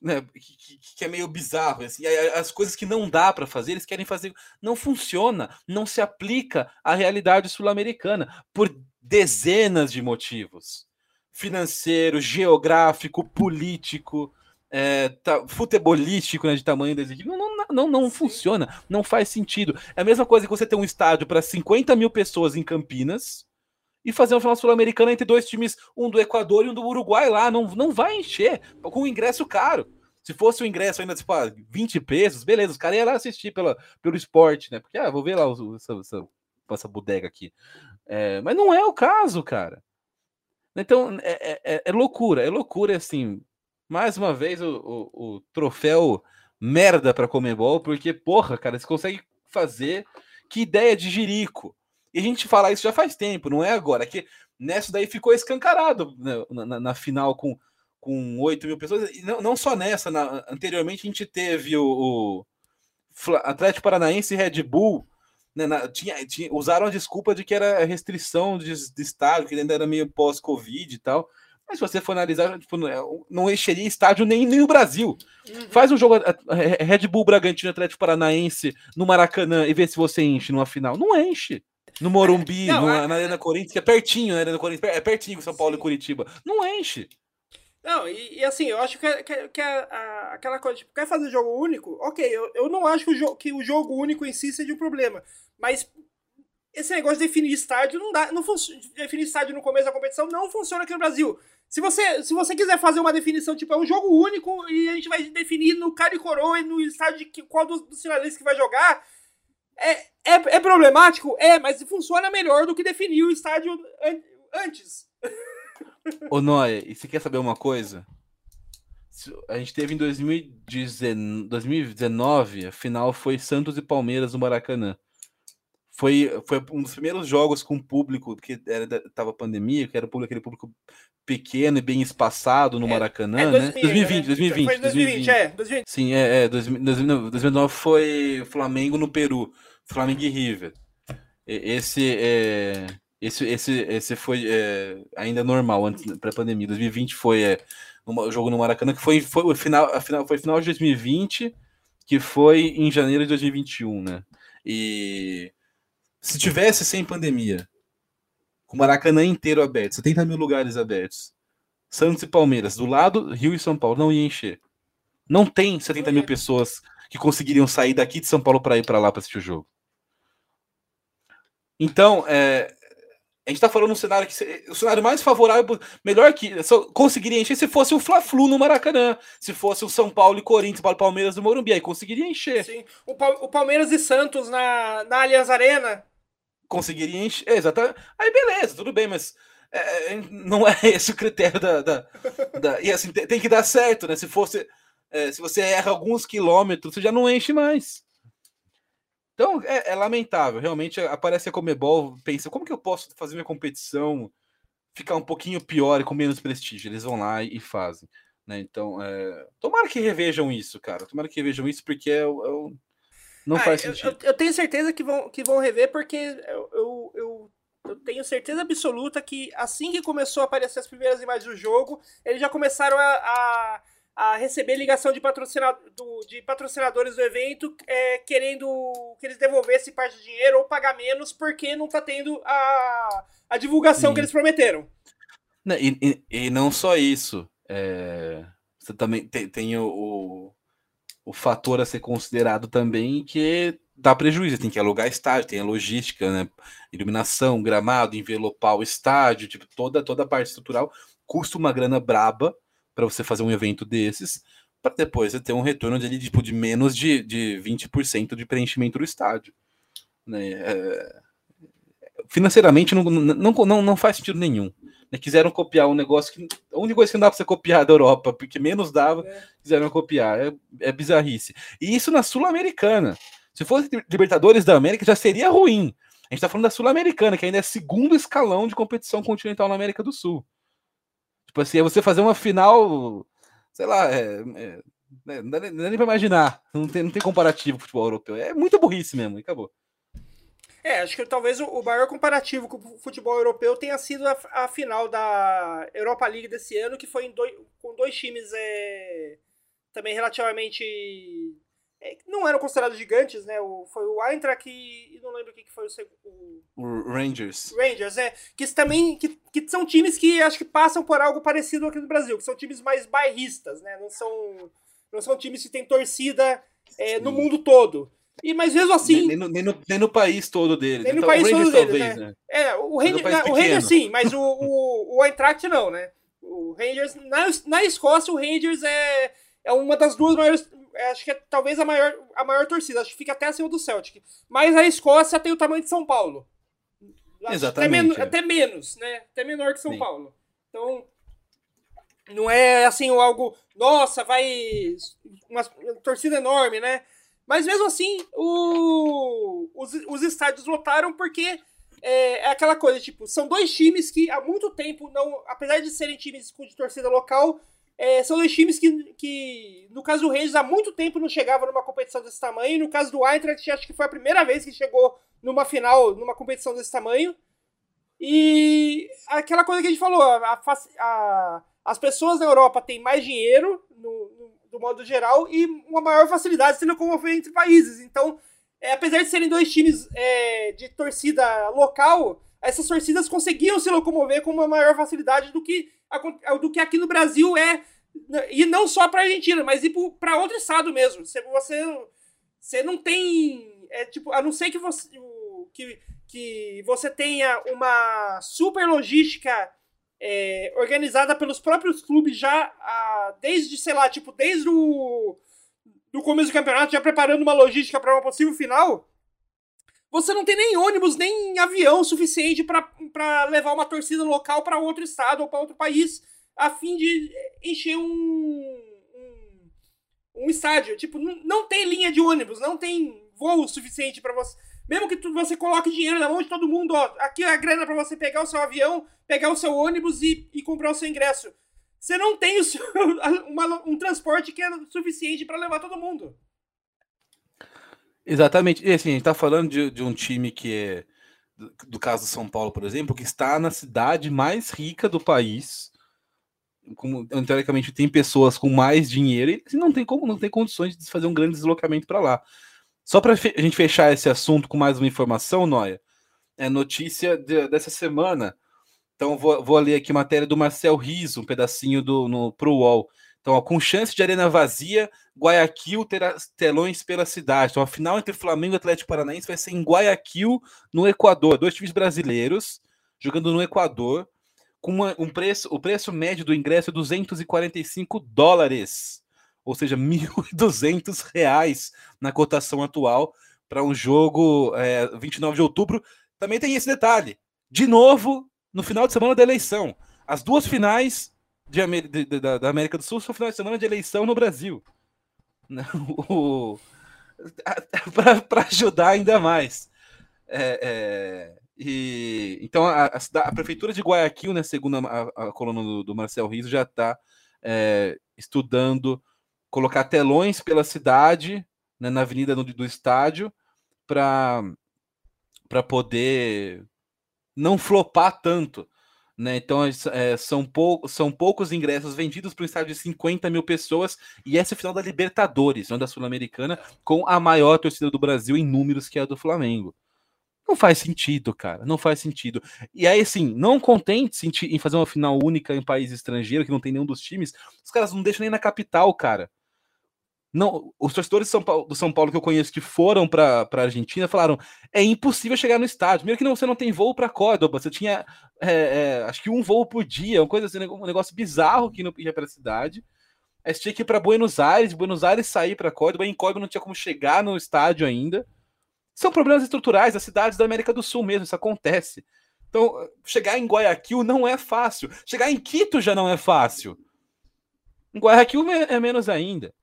[SPEAKER 3] Né, que, que- é meio bizarro. Assim, as coisas que não dá para fazer, eles querem fazer. Não funciona, não se aplica à realidade sul-americana por dezenas de motivos financeiro, geográfico, político, é, tá, futebolístico, né, de tamanho das equipes. Não, não, não, não funciona, não faz sentido. É a mesma coisa que você ter um estádio para 50 mil pessoas em Campinas e fazer uma final sul-americana entre dois times, um do Equador e um do Uruguai lá. Não, não vai encher com o ingresso caro. Se fosse o ingresso ainda, tipo, ah, 20 pesos, beleza, os caras iam lá assistir pela, pelo esporte, né? Porque, ah, vou ver lá os- essa, essa, essa bodega aqui. É, mas não é o caso, cara. Então, é, é- é loucura, é loucura, assim. Mais uma vez o, o, o troféu merda pra Comebol, porque, porra, cara, você consegue fazer que ideia de jirico. E a gente fala isso já faz tempo, não é agora. Que nessa daí ficou escancarado né, na, na, na, final com, com 8 mil pessoas. E não, não só nessa, na, anteriormente a gente teve o, o Atlético Paranaense e Red Bull. Né, na, tinha, tinha, usaram a desculpa de que era restrição de, de estádio, que ainda era meio pós-Covid e tal. Mas se você for analisar, tipo, não encheria estádio nem, nem no Brasil. Uhum. Faz um jogo Red Bull Bragantino Atlético Paranaense no Maracanã e vê se você enche numa final. Não enche. No Morumbi, não, no, é... na Arena Corinthians, que é pertinho, na Arena Corinthians, é pertinho São Paulo Sim. e Curitiba. Não enche.
[SPEAKER 2] Não, e, e, assim, eu acho que, que, que a, a, aquela coisa, tipo, quer fazer jogo único? Ok, eu, eu não acho que o, jo que o jogo único em si seja um problema. Mas esse negócio de definir estádio não dá. Não definir estádio no começo da competição não funciona aqui no Brasil. Se você, se você quiser fazer uma definição, tipo, é um jogo único e a gente vai definir no cara e coroa e no estádio de qual dos, dos finalistas que vai jogar, é, é, é, problemático? É, mas funciona melhor do que definir o estádio an antes.
[SPEAKER 3] Ô, Noé, e você quer saber uma coisa? A gente teve em 2019, a final foi Santos e Palmeiras no Maracanã foi, foi um dos primeiros jogos com público, porque era, tava pandemia, que era público, aquele público pequeno e bem espaçado no é, Maracanã, é 2000, né? 2020, 2020. Foi 2020, 2020. é. 2020. Sim, é, é 2019 foi Flamengo no Peru, Flamengo e River. Esse é. Esse, esse, esse foi é, ainda normal antes para a pandemia. 2020 foi é, um jogo no Maracanã que foi, foi o final, a final, foi final de 2020, que foi em janeiro de 2021, né? E se tivesse sem pandemia, com o Maracanã inteiro aberto, 70 mil lugares abertos, Santos e Palmeiras, do lado, Rio e São Paulo, não ia encher. Não tem 70 mil pessoas que conseguiriam sair daqui de São Paulo para ir para lá para assistir o jogo. Então, é, a gente está falando um cenário que o cenário mais favorável, melhor que só conseguiria encher se fosse o Fla-Flu no Maracanã, se fosse o São Paulo e Corinthians, Paulo Palmeiras no Morumbi, aí conseguiria encher.
[SPEAKER 2] Sim, o, o Palmeiras e Santos na, na Allianz Arena
[SPEAKER 3] conseguiria encher. Exatamente. Aí beleza, tudo bem, mas é, é não é esse o critério da. da, da e assim, tem, tem, que dar certo, né? Se fosse. É, se você erra alguns quilômetros, você já não enche mais. Então é, é, lamentável, realmente aparece a Comebol, pensa, como que eu posso fazer minha competição ficar um pouquinho pior e com menos prestígio? Eles vão lá e fazem. Né? Então, é... tomara que revejam isso, cara. Tomara que revejam isso, porque é, o, não ah, faz sentido.
[SPEAKER 2] Eu, eu, tenho certeza que vão, que vão rever, porque eu, eu, eu, eu, tenho certeza absoluta que assim que começou a aparecer as primeiras imagens do jogo, eles já começaram a, a, a receber ligação de, patrocinado, do, de patrocinadores do evento é, querendo que eles devolvessem parte do dinheiro ou pagar menos porque não tá tendo a, a divulgação Sim. que eles prometeram.
[SPEAKER 3] E, e, e não só isso. É, você também tem, tem o, o o fator a ser considerado também que dá prejuízo, tem que alugar estádio, tem a logística, né? Iluminação, gramado, envelopar o estádio, tipo, toda, toda a parte estrutural custa uma grana braba para você fazer um evento desses, para depois você ter um retorno de, tipo, de menos de, de 20% de preenchimento do estádio. Né? É... Financeiramente não, não, não, não faz sentido nenhum. Né, quiseram copiar um negócio que. A única coisa que não dá para você copiar da Europa, porque menos dava, é. quiseram copiar. É, é bizarrice. E isso na Sul-Americana. Se fosse Libertadores da América, já seria ruim. A gente tá falando da Sul-Americana, que ainda é segundo escalão de competição continental na América do Sul. Tipo assim, é você fazer uma final, sei lá, é, é, né, não, dá, dá nem pra imaginar. Não tem, não tem comparativo com o futebol europeu. É muita burrice mesmo, e acabou.
[SPEAKER 2] É, acho que talvez o maior comparativo com o futebol europeu tenha sido a, a final da Europa League desse ano, que foi dois, com dois times é, também relativamente. É, não eram considerados gigantes, né? O, foi o Eintracht e, e não lembro o que, foi o,
[SPEAKER 3] o, o Rangers.
[SPEAKER 2] Rangers, é. Que também que, que são times que acho que passam por algo parecido aqui no Brasil, que são times mais bairristas, né? Não são, não são times que têm torcida é, no mundo todo. E, mas mesmo assim.
[SPEAKER 3] Nem, no, nem, no, nem no país todo dele.
[SPEAKER 2] Nem no então, país todo dele, né? né? É, o Rangers, o Rangers sim, mas o, o, o Eintracht não, né? O Rangers. Na, na Escócia, o Rangers é, é uma das duas maiores. É, acho que é talvez a maior, a maior torcida. Acho que fica até acima do Celtic. Mas a Escócia tem o tamanho de São Paulo.
[SPEAKER 3] Exatamente.
[SPEAKER 2] Até, men é. até menos, né? Até menor que São sim. Paulo. Então. Não é assim algo, nossa, vai uma, uma torcida enorme, né? Mas mesmo assim, o, os, os estádios lotaram porque é, é, aquela coisa, tipo, são dois times que há muito tempo não, apesar de serem times de torcida local, é, são dois times que, que, no caso do Reis, há muito tempo não chegava numa competição desse tamanho. No caso do Eintracht, acho que foi a primeira vez que chegou numa final, numa competição desse tamanho. E aquela coisa que a gente falou, a, a, as pessoas na Europa têm mais dinheiro, no, no, do modo geral, e uma maior facilidade de se locomover entre países. Então, é, apesar de serem dois times é, de torcida local, essas torcidas conseguiam se locomover com uma maior facilidade do que, do que aqui no Brasil é. E não só para Argentina, mas ir para outro estado mesmo. Você, você, você não tem. É, tipo, a não ser que você, que, que você tenha uma super logística é, organizada pelos próprios clubes já a, desde, sei lá, tipo, desde o do começo do campeonato, já preparando uma logística para uma possível final, você não tem nem ônibus, nem avião suficiente para levar uma torcida local para outro estado ou para outro país, a fim de encher um, um, um estádio. Tipo, não, tem linha de ônibus, não tem voo suficiente para você. Mesmo que tu, você coloque dinheiro na mão de todo mundo, ó, aqui é a grana para você pegar o seu avião, pegar o seu ônibus e, e comprar o seu ingresso você não tem o seu, uma, um transporte que é suficiente para levar todo mundo.
[SPEAKER 3] Exatamente. E assim, a gente está falando de, de, um time que é, do, do, caso do São Paulo, por exemplo, que está na cidade mais rica do país. Como, teoricamente, tem pessoas com mais dinheiro e não tem como, não tem condições de fazer um grande deslocamento para lá. Só para a gente fechar esse assunto com mais uma informação, Noia, é notícia de, dessa semana então vou, vou ler aqui matéria do Marcel Riso, um pedacinho do no pro UOL. Então, ó, com chance de arena vazia, Guayaquil terá telões pela cidade. Então, a final entre Flamengo e Atlético Paranaense vai ser em Guayaquil, no Equador. Dois times brasileiros jogando no Equador, com uma, um preço, o preço médio do ingresso é 245 dólares, ou seja, 1.200 reais na cotação atual para um jogo é, 29 de outubro. Também tem esse detalhe. De novo, no final de semana da eleição. As duas finais de, de, de, da, América do Sul são final de semana de eleição no Brasil. Para ajudar ainda mais. É, é, e, então, a, a, a, Prefeitura de Guayaquil, né, segundo a, a coluna do, do, Marcel Riso, já está é, estudando colocar telões pela cidade, né, na avenida do, do estádio, para poder não flopar tanto. Né? Então é, são, pou, são poucos ingressos vendidos para um estádio de 50 mil pessoas e essa é a final da Libertadores, não da Sul-Americana, com a maior torcida do Brasil em números que é a do Flamengo. Não faz sentido, cara. Não faz sentido. E aí, assim, não contente em fazer uma final única em país estrangeiro, que não tem nenhum dos times, os caras não deixam nem na capital, cara. Não, os torcedores do São Paulo que eu conheço que foram para a Argentina falaram: é impossível chegar no estádio. Primeiro que não, você não tem voo para Córdoba, você tinha é, é, acho que um voo por dia, uma coisa assim, um negócio bizarro que não ia para a cidade. Aí você tinha que ir para Buenos Aires, Buenos Aires sair para Córdoba, em Córdoba não tinha como chegar no estádio ainda. São problemas estruturais das cidades da América do Sul mesmo, isso acontece. Então, chegar em Guayaquil não é fácil. Chegar em Quito já não é fácil. Em Guayaquil é, é menos ainda.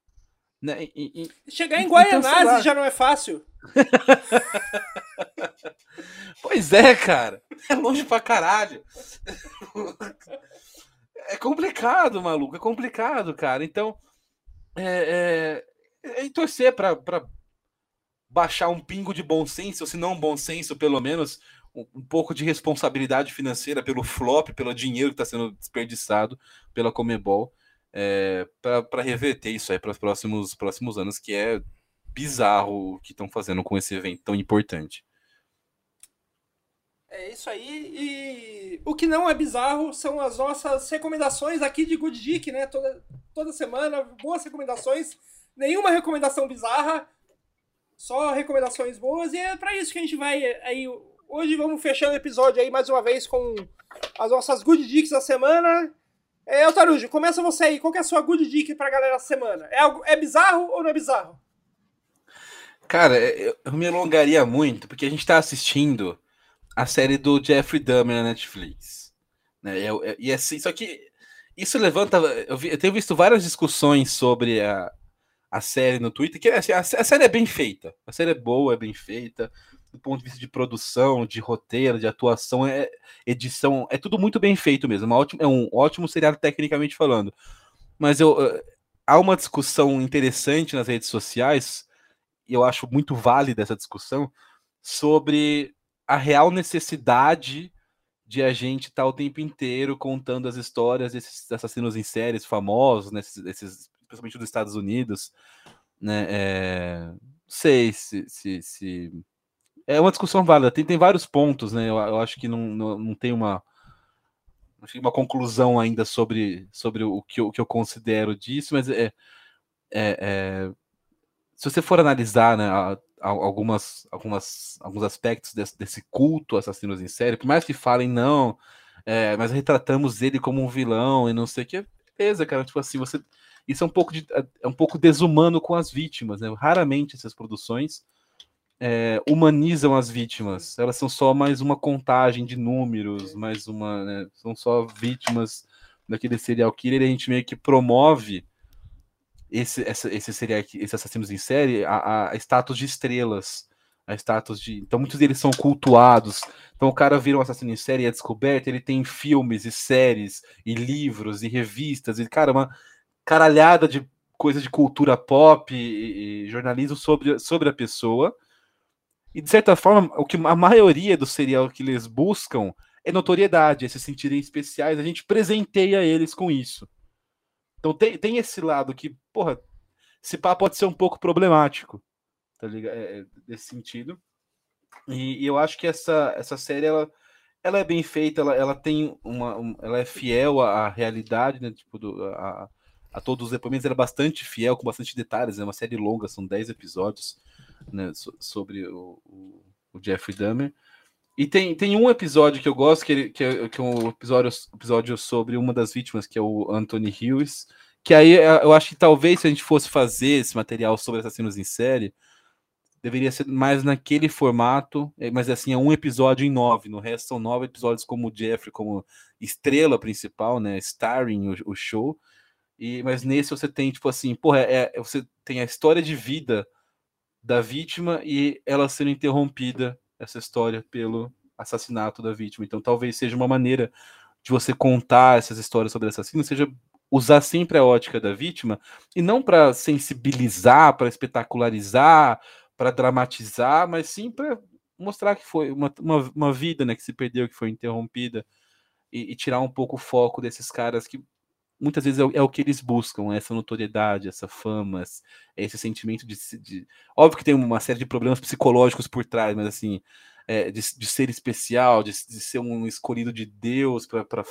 [SPEAKER 2] Né? E, e, Chegar em Guaianazes então, já não é fácil.
[SPEAKER 3] pois é, cara. É longe pra caralho. É complicado, maluco. É complicado, cara. Então, é, é, é torcer pra, pra baixar um pingo de bom senso, ou se não bom senso, pelo menos um, um pouco de responsabilidade financeira pelo flop, pelo dinheiro que está sendo desperdiçado pela Comebol é, para reverter isso aí para os próximos, próximos anos, que é bizarro o que estão fazendo com esse evento tão importante.
[SPEAKER 2] É isso aí. E o que não é bizarro são as nossas recomendações aqui de Good Dick, né? Toda, toda semana, boas recomendações. Nenhuma recomendação bizarra, só recomendações boas. E é para isso que a gente vai aí. Hoje vamos fechando o episódio aí mais uma vez com as nossas Good Dicks da semana. É, Altarujo, começa você aí. Qual é a sua good dick pra galera da semana? É, algo, é bizarro ou não é bizarro?
[SPEAKER 3] Cara, eu, eu me alongaria muito, porque a gente tá assistindo a série do Jeffrey Dahmer na Netflix. Né? É, é, e assim, só que Isso levanta. Eu, vi, eu tenho visto várias discussões sobre a, a série no Twitter, que assim, a, a, série é bem feita. A série é boa, é bem feita. Do ponto de vista de produção, de roteiro, de atuação, é, edição, é tudo muito bem feito mesmo. Uma ótima, é um ótimo seriado tecnicamente falando. Mas eu, há uma discussão interessante nas redes sociais, e eu acho muito válida essa discussão, sobre a real necessidade de a gente estar tá o tempo inteiro contando as histórias desses assassinos em séries famosos, né, esses, esses, principalmente dos Estados Unidos, né? É, sei se, se, se, é uma discussão válida. Tem, tem vários pontos, né? Eu, eu acho que não, não, não tem uma uma conclusão ainda sobre, sobre o, que eu, o que eu considero disso, mas é, é, é se você for analisar né, algumas, algumas, alguns aspectos desse, desse, culto assassinos em série, por mais que falem, não, é, mas retratamos ele como um vilão e não sei o que, beleza, cara, tipo assim, você. Isso é um pouco, de, é um pouco desumano com as vítimas, né? Raramente essas produções é, humanizam as vítimas. Elas são só mais uma contagem de números, mais uma. Né? São só vítimas daquele serial killer e a gente meio que promove esse, essa, esse serial, esses assassinos em série a, a, status de estrelas, a status de. Então muitos deles são cultuados. Então o cara vira um assassino em série e é descoberto, ele tem filmes e séries e livros e revistas e cara uma caralhada de coisa de cultura pop e, e jornalismo sobre, sobre a pessoa. E de certa forma, o que a maioria dos serial killers buscam é notoriedade, é se sentirem especiais. A gente presenteia eles com isso. Então tem, tem esse lado que, porra, esse papo pode ser um pouco problemático, tá ligado? É, é, sentido. E, e, eu acho que essa, essa série, ela, ela é bem feita, ela, ela tem uma, um, ela é fiel à, à realidade, né? Tipo, do, a, a todos os depoimentos, ela é bastante fiel, com bastante detalhes, é uma série longa, são 10 episódios, né? So, sobre o, o, o Jeffrey Dahmer. E tem, tem um episódio que eu gosto, que, ele, que, é, que é um episódio, episódio sobre uma das vítimas, que é o Anthony Hughes. Que aí é, eu acho que talvez se a gente fosse fazer esse material sobre assassinos em série, deveria ser mais naquele formato, é, mas assim, é um episódio em nove. No resto são nove episódios como o Jeffrey, como estrela principal, né? Starring o, o show. E, mas nesse você tem, tipo assim, porra, é, é, você tem a história de vida da vítima e ela sendo interrompida essa história pelo assassinato da vítima. Então, talvez seja uma maneira de você contar essas histórias sobre assassino, seja usar sempre a ótica da vítima e não para sensibilizar, para espetacularizar, para dramatizar, mas sim para mostrar que foi uma, uma, uma, vida né, que se perdeu, que foi interrompida e, e tirar um pouco o foco desses caras que muitas vezes é o, é o, que eles buscam, essa notoriedade, essa fama, esse sentimento de, de, Óbvio que tem uma série de problemas psicológicos por trás, mas assim, é, de, de, ser especial, de, de, ser um escolhido de Deus para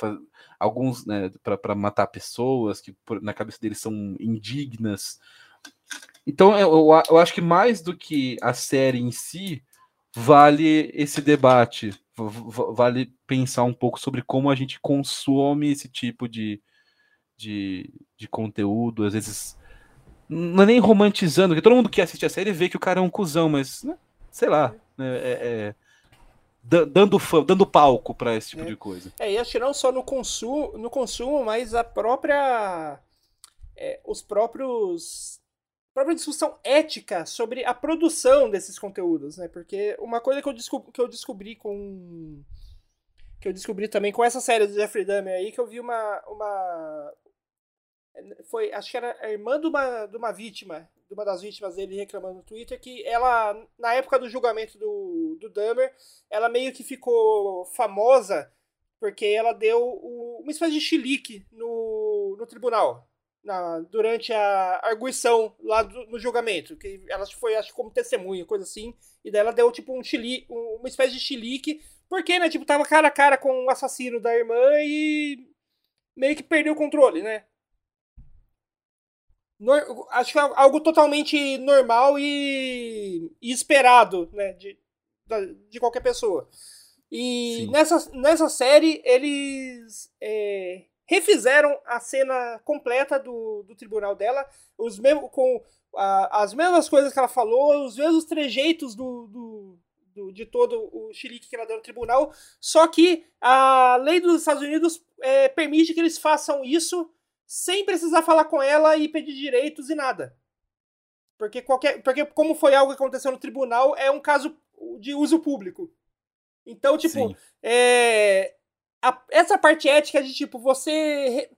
[SPEAKER 3] alguns, né, para matar pessoas que por, na cabeça deles são indignas. Então eu, eu acho que mais do que a série em si, vale esse debate, vale pensar um pouco sobre como a gente consome esse tipo de, de, de conteúdo, às vezes. Não é nem romantizando, porque todo mundo que assiste a série vê que o cara é um cuzão, mas, né, sei lá, né, é, é, dando, dando palco para esse tipo
[SPEAKER 2] é.
[SPEAKER 3] de coisa.
[SPEAKER 2] É, e acho que não só no consumo, no consumo mas a própria. É, os próprios. A própria discussão ética sobre a produção desses conteúdos, né? Porque uma coisa que eu, descobri, que eu descobri com. Que eu descobri também com essa série do Jeffrey Dahmer aí, que eu vi uma, uma, foi, acho que era a irmã de uma, de uma vítima, de uma das vítimas dele reclamando no Twitter, que ela, na época do julgamento do, do Dahmer, ela meio que ficou famosa porque ela deu o, uma espécie de chilique no, no tribunal, na, durante a arguição lá do, no julgamento, que ela foi, acho como testemunha, coisa assim, e daí ela deu, tipo, um chili, uma espécie de chilique, porque, né, tipo, tava cara a cara com o assassino da irmã e meio que perdeu o controle, né? Acho que é algo totalmente normal e, e esperado, né, de, de qualquer pessoa. E nessa, nessa série, eles é, refizeram a cena completa do, do tribunal dela, os mesmos, com a, as mesmas coisas que ela falou, os mesmos trejeitos do, do, do, de todo o xilique que ela deu no tribunal. Só que a lei dos Estados Unidos é, permite que eles façam isso sem precisar falar com ela e pedir direitos e nada. Porque, qualquer, porque como foi algo que aconteceu no tribunal, é um caso de uso público. Então, tipo, é, a, essa parte ética de, tipo, você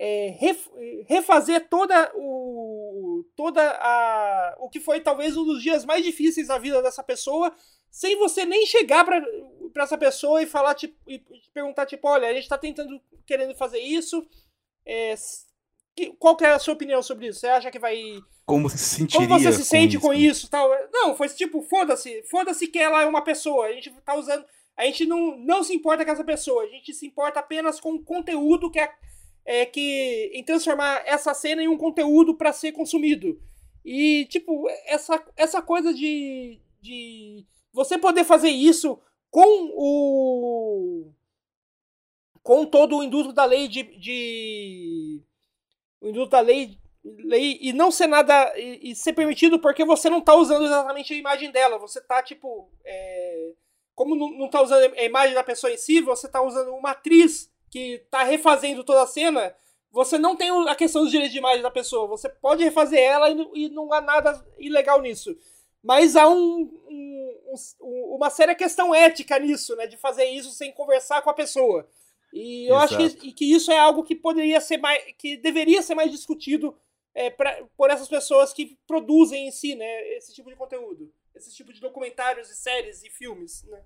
[SPEAKER 2] é, ref, refazer toda o toda a o que foi talvez um dos dias mais difíceis da vida dessa pessoa sem você nem chegar para para essa pessoa e falar tipo e perguntar tipo olha a gente está tentando querendo fazer isso é, que, qual que é a sua opinião sobre isso você acha que vai
[SPEAKER 3] como se sentiria
[SPEAKER 2] como você se sente com isso, com isso tal não foi tipo foda-se foda-se que ela é uma pessoa a gente tá usando a gente não, não se importa com essa pessoa a gente se importa apenas com o conteúdo que é é, que em transformar essa cena em um conteúdo para ser consumido. E, tipo, essa, essa coisa de, de você poder fazer isso com o. com todo o indústrio da lei de. de o indústrio da lei, lei e não ser nada. E, e, ser permitido porque você não tá usando exatamente a imagem dela. Você tá, tipo. É, como não, não tá usando a imagem da pessoa em si, você tá usando uma atriz que tá refazendo toda a cena, você não tem a questão dos direitos de imagem da pessoa. Você pode refazer ela e, não há nada ilegal nisso. Mas há um, um, um, uma séria questão ética nisso, né? De fazer isso sem conversar com a pessoa. E eu Exato. acho que, que isso é algo que poderia ser mais. que deveria ser mais discutido é, pra, por essas pessoas que produzem em si, né? Esse tipo de conteúdo. Esse tipo de documentários e séries e filmes, né?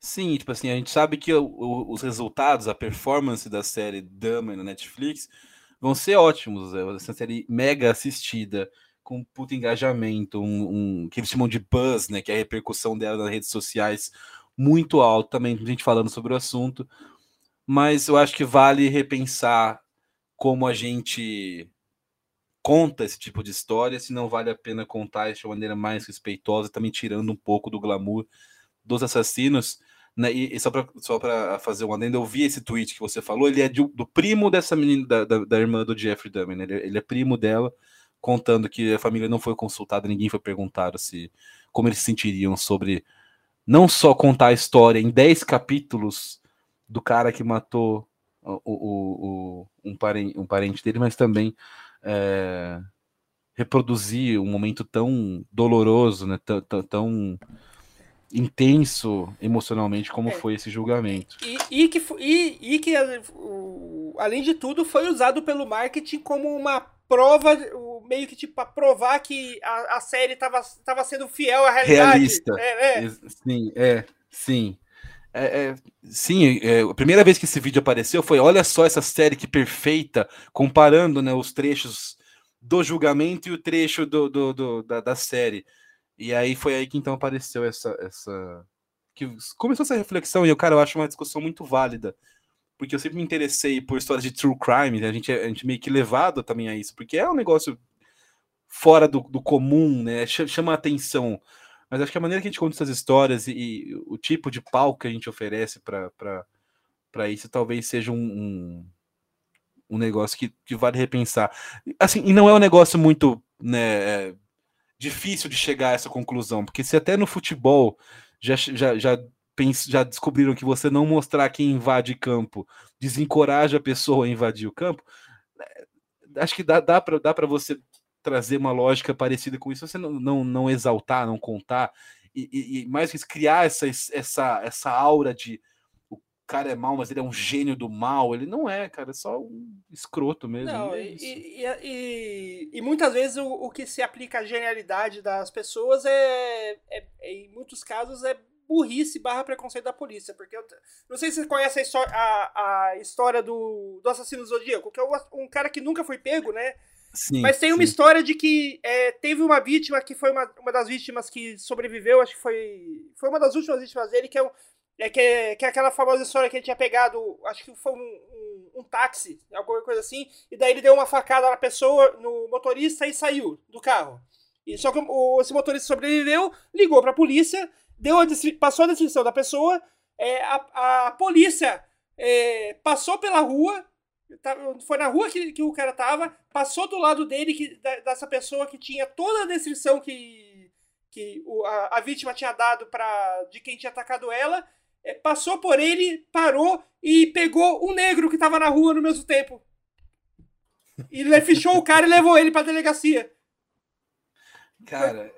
[SPEAKER 3] Sim, tipo assim, a gente sabe que o, o, os resultados, a performance da série Dama na Netflix vão ser ótimos. É uma série mega assistida, com puto engajamento, um, um, que eles chamam de buzz, né? Que é a repercussão dela nas redes sociais muito alto também, a gente falando sobre o assunto. Mas eu acho que vale repensar como a gente conta esse tipo de história, se não vale a pena contar de uma maneira mais respeitosa, também tirando um pouco do glamour dos assassinos. Né, e, e, só para só fazer um adendo, eu vi esse tweet que você falou, ele é de, do primo dessa menina, da, da, da, irmã do Jeffrey Dahmer, né? ele, ele, é primo dela, contando que a família não foi consultada, ninguém foi perguntado se como eles se sentiriam sobre não só contar a história em 10 capítulos do cara que matou o, o, o um, parente, um parente dele, mas também é, reproduzir um momento tão doloroso, né, tão, tão intenso emocionalmente como é. foi esse julgamento.
[SPEAKER 2] E, e que, e, e que o, além de tudo, foi usado pelo marketing como uma prova, meio que tipo, para provar que a, a série estava sendo fiel à realidade.
[SPEAKER 3] Realista. É, é. Sim, é, sim. É, é, sim, é, a primeira vez que esse vídeo apareceu foi: olha só essa série que perfeita, comparando né, os trechos do julgamento e o trecho do, do, do da, da série. E aí foi aí que então apareceu essa. essa que começou essa reflexão, e eu, cara, eu acho uma discussão muito válida. Porque eu sempre me interessei por histórias de true crime, né? a, gente, é, a gente meio que levado também a isso, porque é um negócio fora do, do comum, né? Chama a atenção. Mas acho que a maneira que a gente conta essas histórias e, e o tipo de palco que a gente oferece para isso talvez seja um, um, um negócio que, que, vale repensar. Assim, e não é um negócio muito né, difícil de chegar a essa conclusão, porque se até no futebol já, já, já, já descobriram que você não mostrar quem invade campo desencoraja a pessoa a invadir o campo, é, acho que dá, dá para dá você trazer uma lógica parecida com isso, você não, não, não exaltar, não contar, e, e, mais que isso, criar essa, essa, essa aura de cara é mal, mas ele é um gênio do mal. Ele não é, cara, é só um escroto mesmo. Não,
[SPEAKER 2] é e, e, e, muitas vezes o, o, que se aplica à genialidade das pessoas é, é, é, em muitos casos, é burrice barra preconceito da polícia. Porque eu não sei se você conhece a história, a, a história do, do assassino zodíaco, que é um cara que nunca foi pego, né? Sim, Mas tem sim. uma história de que é, teve uma vítima que foi uma, uma das vítimas que sobreviveu, acho que foi. Foi uma das últimas vítimas dele, que é um, é que, que é aquela famosa história que ele tinha pegado, acho que foi um, um, um, táxi, alguma coisa assim, e daí ele deu uma facada na pessoa, no motorista e saiu do carro. E só que o, esse motorista sobreviveu, ligou para a polícia, deu a, passou a descrição da pessoa, é, a, a polícia é, passou pela rua, foi na rua que, que o cara tava, passou do lado dele, que, dessa pessoa que tinha toda a descrição que que o, a, a, vítima tinha dado para de quem tinha atacado ela, é, passou por ele, parou e pegou um negro que tava na rua no mesmo tempo. E ele fechou o cara e levou ele pra delegacia.
[SPEAKER 3] Cara.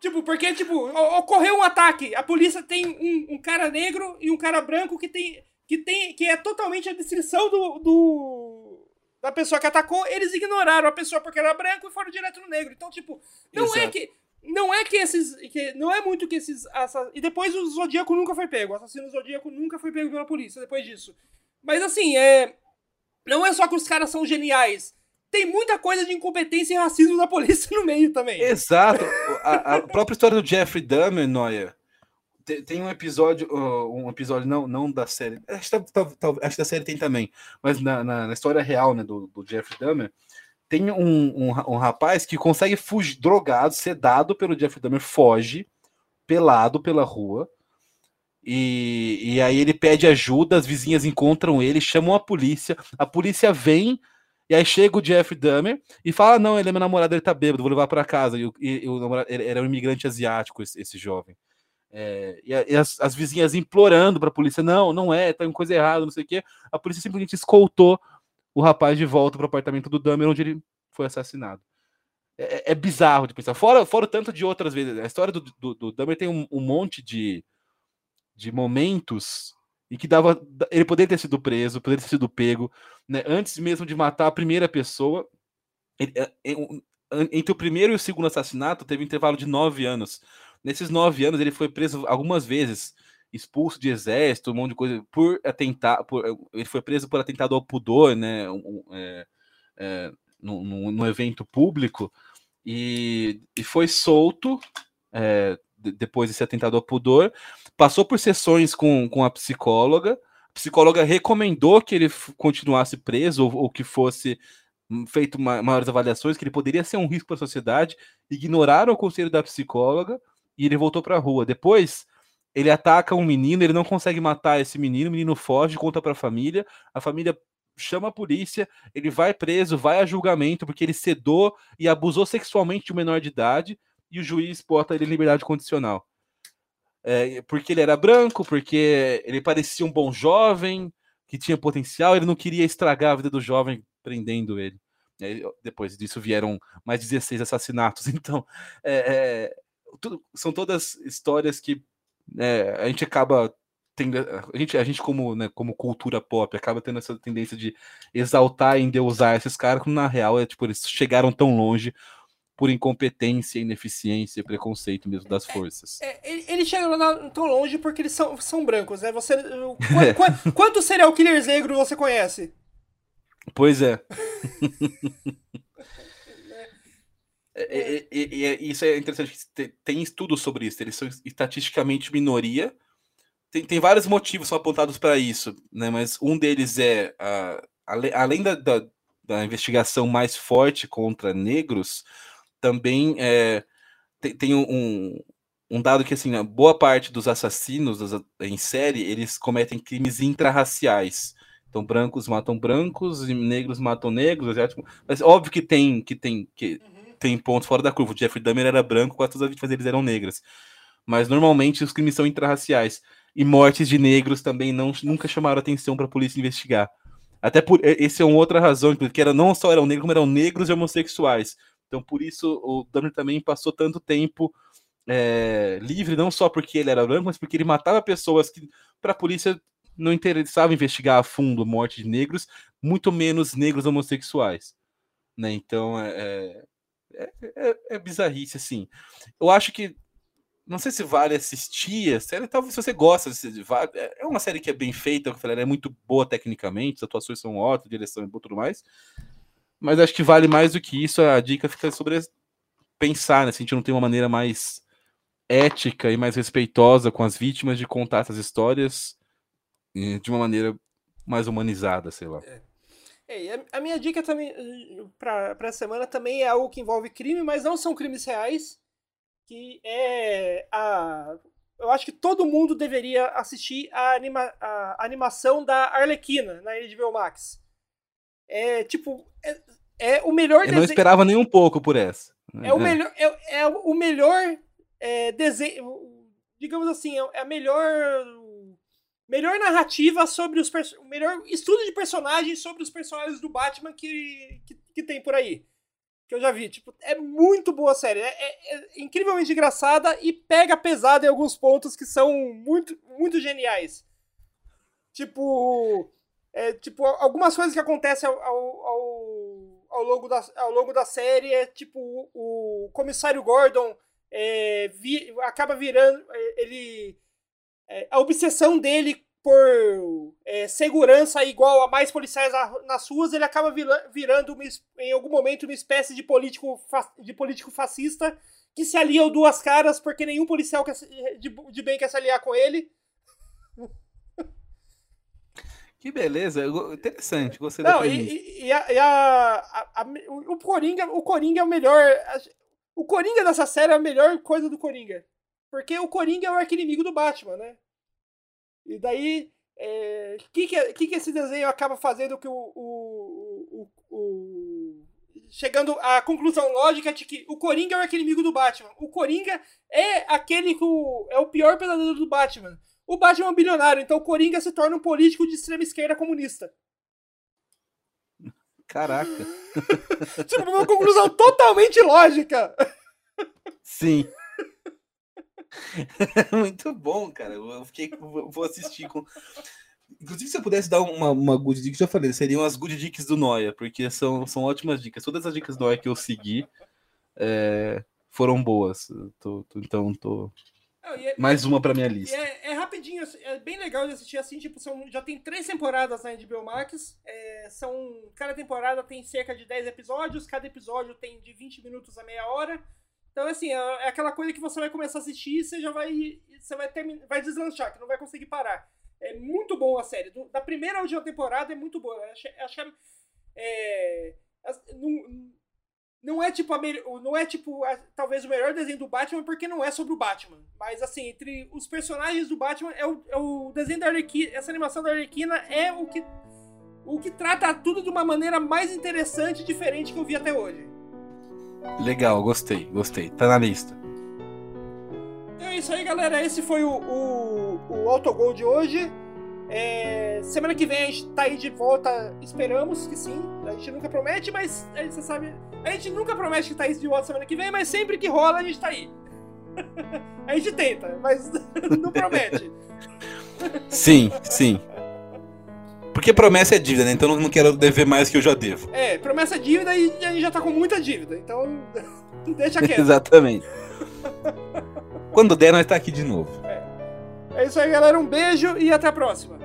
[SPEAKER 2] Tipo, porque, tipo, ocorreu um ataque. A polícia tem um, um, cara negro e um cara branco que tem. Que tem. que é totalmente a descrição do, do. da pessoa que atacou. Eles ignoraram a pessoa porque era branco e foram direto no negro. Então, tipo, não é Exato. é que. Não é que esses. Que, não é muito que esses. E depois o Zodíaco nunca foi pego. O assassino Zodíaco nunca foi pego pela polícia depois disso. Mas assim, é. Não é só que os caras são geniais tem muita coisa de incompetência e racismo da polícia no meio também.
[SPEAKER 3] Exato. A, a própria história do Jeffrey Dahmer, Noia. Tem, um episódio, um episódio não, não da série, acho que, tá, tá, acho que da série tem também, mas na, na, na história real né, do, do Jeffrey Dahmer, tem um, um, um, rapaz que consegue fugir, drogado, sedado pelo Jeffrey Dahmer, foge, pelado pela rua, e, e aí ele pede ajuda, as vizinhas encontram ele, chamam a polícia, a polícia vem, e aí chega o Jeffrey Dahmer e fala: não, ele é meu namorado, ele tá bêbado, vou levar para casa. E, e, e, o namorado, ele era um imigrante asiático, esse, esse jovem. É, e, e as, as, vizinhas implorando para a polícia: não, não é, tá uma coisa errada, não sei o quê. A polícia simplesmente escoltou o rapaz de volta para o apartamento do Dahmer, onde ele foi assassinado. É, é, é bizarro de pensar. Fora, fora tanto de outras vezes. A história do, do, do Dahmer tem um, um monte de, de momentos e que dava. Ele poderia ter sido preso, poderia ter sido pego, né? Antes mesmo de matar a primeira pessoa. Ele, é, é, entre o primeiro e o segundo assassinato teve um intervalo de nove anos. Nesses nove anos ele foi preso algumas vezes, expulso de exército, um monte de coisa, por atentar. Por, ele foi preso por atentado ao pudor, né? Um, é, é, num, num, evento público, e, e foi solto. É, depois desse atentado ao pudor, passou por sessões com, com a psicóloga, a psicóloga recomendou que ele continuasse preso ou, ou que fosse hum, feito maiores avaliações, que ele poderia ser um risco para a sociedade, ignoraram o conselho da psicóloga e ele voltou para a rua. Depois, ele ataca um menino, ele não consegue matar esse menino, o menino foge, conta para a família, a família chama a polícia, ele vai preso, vai a julgamento porque ele sedou e abusou sexualmente de um menor de idade e o juiz bota ele em liberdade condicional. É, porque ele era branco, porque ele parecia um bom jovem, que tinha potencial, ele não queria estragar a vida do jovem prendendo ele. Depois disso vieram mais 16 assassinatos. Então, é, é, tudo, são todas histórias que é, a gente acaba tendo. A gente, a gente como, né, como cultura pop, acaba tendo essa tendência de exaltar e endeusar esses caras, quando na real é tipo, eles chegaram tão longe por incompetência, ineficiência e preconceito mesmo das forças.
[SPEAKER 2] É, é, eles chegam tão longe porque eles são, são brancos, né? Você, qu, quantos serial killers negros você conhece?
[SPEAKER 3] Pois é. É, é, é, é, isso é interessante. Tem estudos sobre isso. Eles são estatisticamente minoria. Tem, tem vários motivos são apontados para isso, né? Mas um deles é, uh, além da, da, da investigação mais forte contra negros, também tem, tem um, um dado que assim, boa parte dos assassinos em série eles cometem crimes intrarraciais. Então brancos matam brancos e negros matam negros, asiáticos. Mas óbvio que tem que tem que uhum. Tem pontos fora da curva. O Jeffrey Dahmer era branco, quase todas as vítimas deles eram negras. Mas normalmente os crimes são intrarraciais e mortes de negros também não nunca chamaram atenção para a polícia investigar. Até por esse é uma outra razão, porque era não só eram negros, como eram negros e homossexuais. Então, por isso, o Dahmer também passou tanto tempo é, livre, não só porque ele era branco, mas porque ele matava pessoas que, para a polícia, não interessava investigar a fundo a morte de negros, muito menos negros homossexuais. Né? Então, é, é, é, é bizarrice, assim. Eu acho que não sei se vale assistir a série, talvez se você gosta, é uma série que é bem feita, eu falei, é muito boa tecnicamente, as atuações são ótimas, direção e tudo mais, mas acho que vale mais do que isso. A dica fica sobre pensar, né? Se a gente não tem uma maneira mais ética e mais respeitosa com as vítimas de contar essas histórias de uma maneira mais humanizada, sei lá. É.
[SPEAKER 2] É, a minha dica também para essa semana também é algo que envolve crime, mas não são crimes reais. Que é a. Eu acho que todo mundo deveria assistir a, anima, a animação da Arlequina na HBO Max. É tipo. É, é o melhor
[SPEAKER 3] Eu não esperava nem um pouco por essa.
[SPEAKER 2] É, o, melhor, é, é o melhor é, desenho, digamos assim, é a melhor melhor narrativa sobre os o melhor estudo de personagens sobre os personagens do Batman que, que, que, tem por aí. Que eu já vi. Tipo, é muito boa a série. É, é, é, incrivelmente engraçada e pega pesado em alguns pontos que são muito, muito geniais. Tipo. É, tipo, algumas coisas que acontecem ao, ao, ao, ao, longo, da, ao longo da série é tipo o, o comissário Gordon é, vi, acaba virando. É, ele é, a obsessão dele por é, segurança igual a mais policiais nas ruas, ele acaba virando uma, em algum momento uma espécie de político, de político fascista que se alia ao duas caras porque nenhum policial quer, de, de bem quer se aliar com ele.
[SPEAKER 3] Que beleza, interessante, gostei
[SPEAKER 2] Não, da e, e, a, e a, a, a, o Coringa, o Coringa é o melhor, o Coringa dessa série é a melhor coisa do Coringa. Porque o Coringa é o arquinimigo do Batman, né? E daí, o é, que, que, que, que esse desenho acaba fazendo que o, o, o, o, Chegando à conclusão lógica de que o Coringa é o arquinimigo do Batman. O Coringa é aquele que é o pior pesadelo do Batman. O Batman é um bilionário, então o Coringa se torna um político de extrema esquerda comunista.
[SPEAKER 3] Caraca.
[SPEAKER 2] tipo, uma conclusão totalmente lógica.
[SPEAKER 3] Sim. Muito bom, cara. Eu fiquei, vou assistir com. Inclusive, se eu pudesse dar uma, uma good dica, já falei, seriam as good dicas do Noia, porque são, são ótimas dicas. Todas as dicas do Noia que eu segui é, foram boas. Tô, tô, então, tô. É, Mais uma pra minha lista.
[SPEAKER 2] É, é, rapidinho, é bem legal de assistir assim, tipo, são, já tem três temporadas na HBO Max. É, são, cada temporada tem cerca de 10 episódios, cada episódio tem de 20 minutos a meia hora. Então, assim, é, é aquela coisa que você vai começar a assistir e você já vai. Você vai, terminar, vai deslanchar, que não vai conseguir parar. É muito bom a série. Do, da primeira à última temporada é muito boa. Acho é, não, não é tipo a não é tipo a, talvez o melhor desenho do Batman porque não é sobre o Batman. Mas assim, entre os personagens do Batman é o, é o desenho da Arlequina, essa animação da Arlequina é o que o que trata tudo de uma maneira mais interessante e diferente que eu vi até hoje.
[SPEAKER 3] Legal, gostei, gostei. Tá na lista.
[SPEAKER 2] Então é isso aí, galera. Esse foi o, o, o Autogol de hoje. É, semana que vem a gente tá aí de volta, esperamos que sim. A gente nunca promete, mas a gente, você sabe. A gente nunca promete que tá aí de volta semana que vem, mas sempre que rola a gente tá aí. a gente tenta, mas não promete.
[SPEAKER 3] Sim, sim. Porque promessa é dívida, né? Então eu não quero dever mais que eu já devo.
[SPEAKER 2] É, promessa é dívida e a gente já tá com muita dívida. Então, deixa quieto.
[SPEAKER 3] Exatamente. Quando der, nós tá aqui de novo.
[SPEAKER 2] É. é isso aí, galera. Um beijo e até a próxima.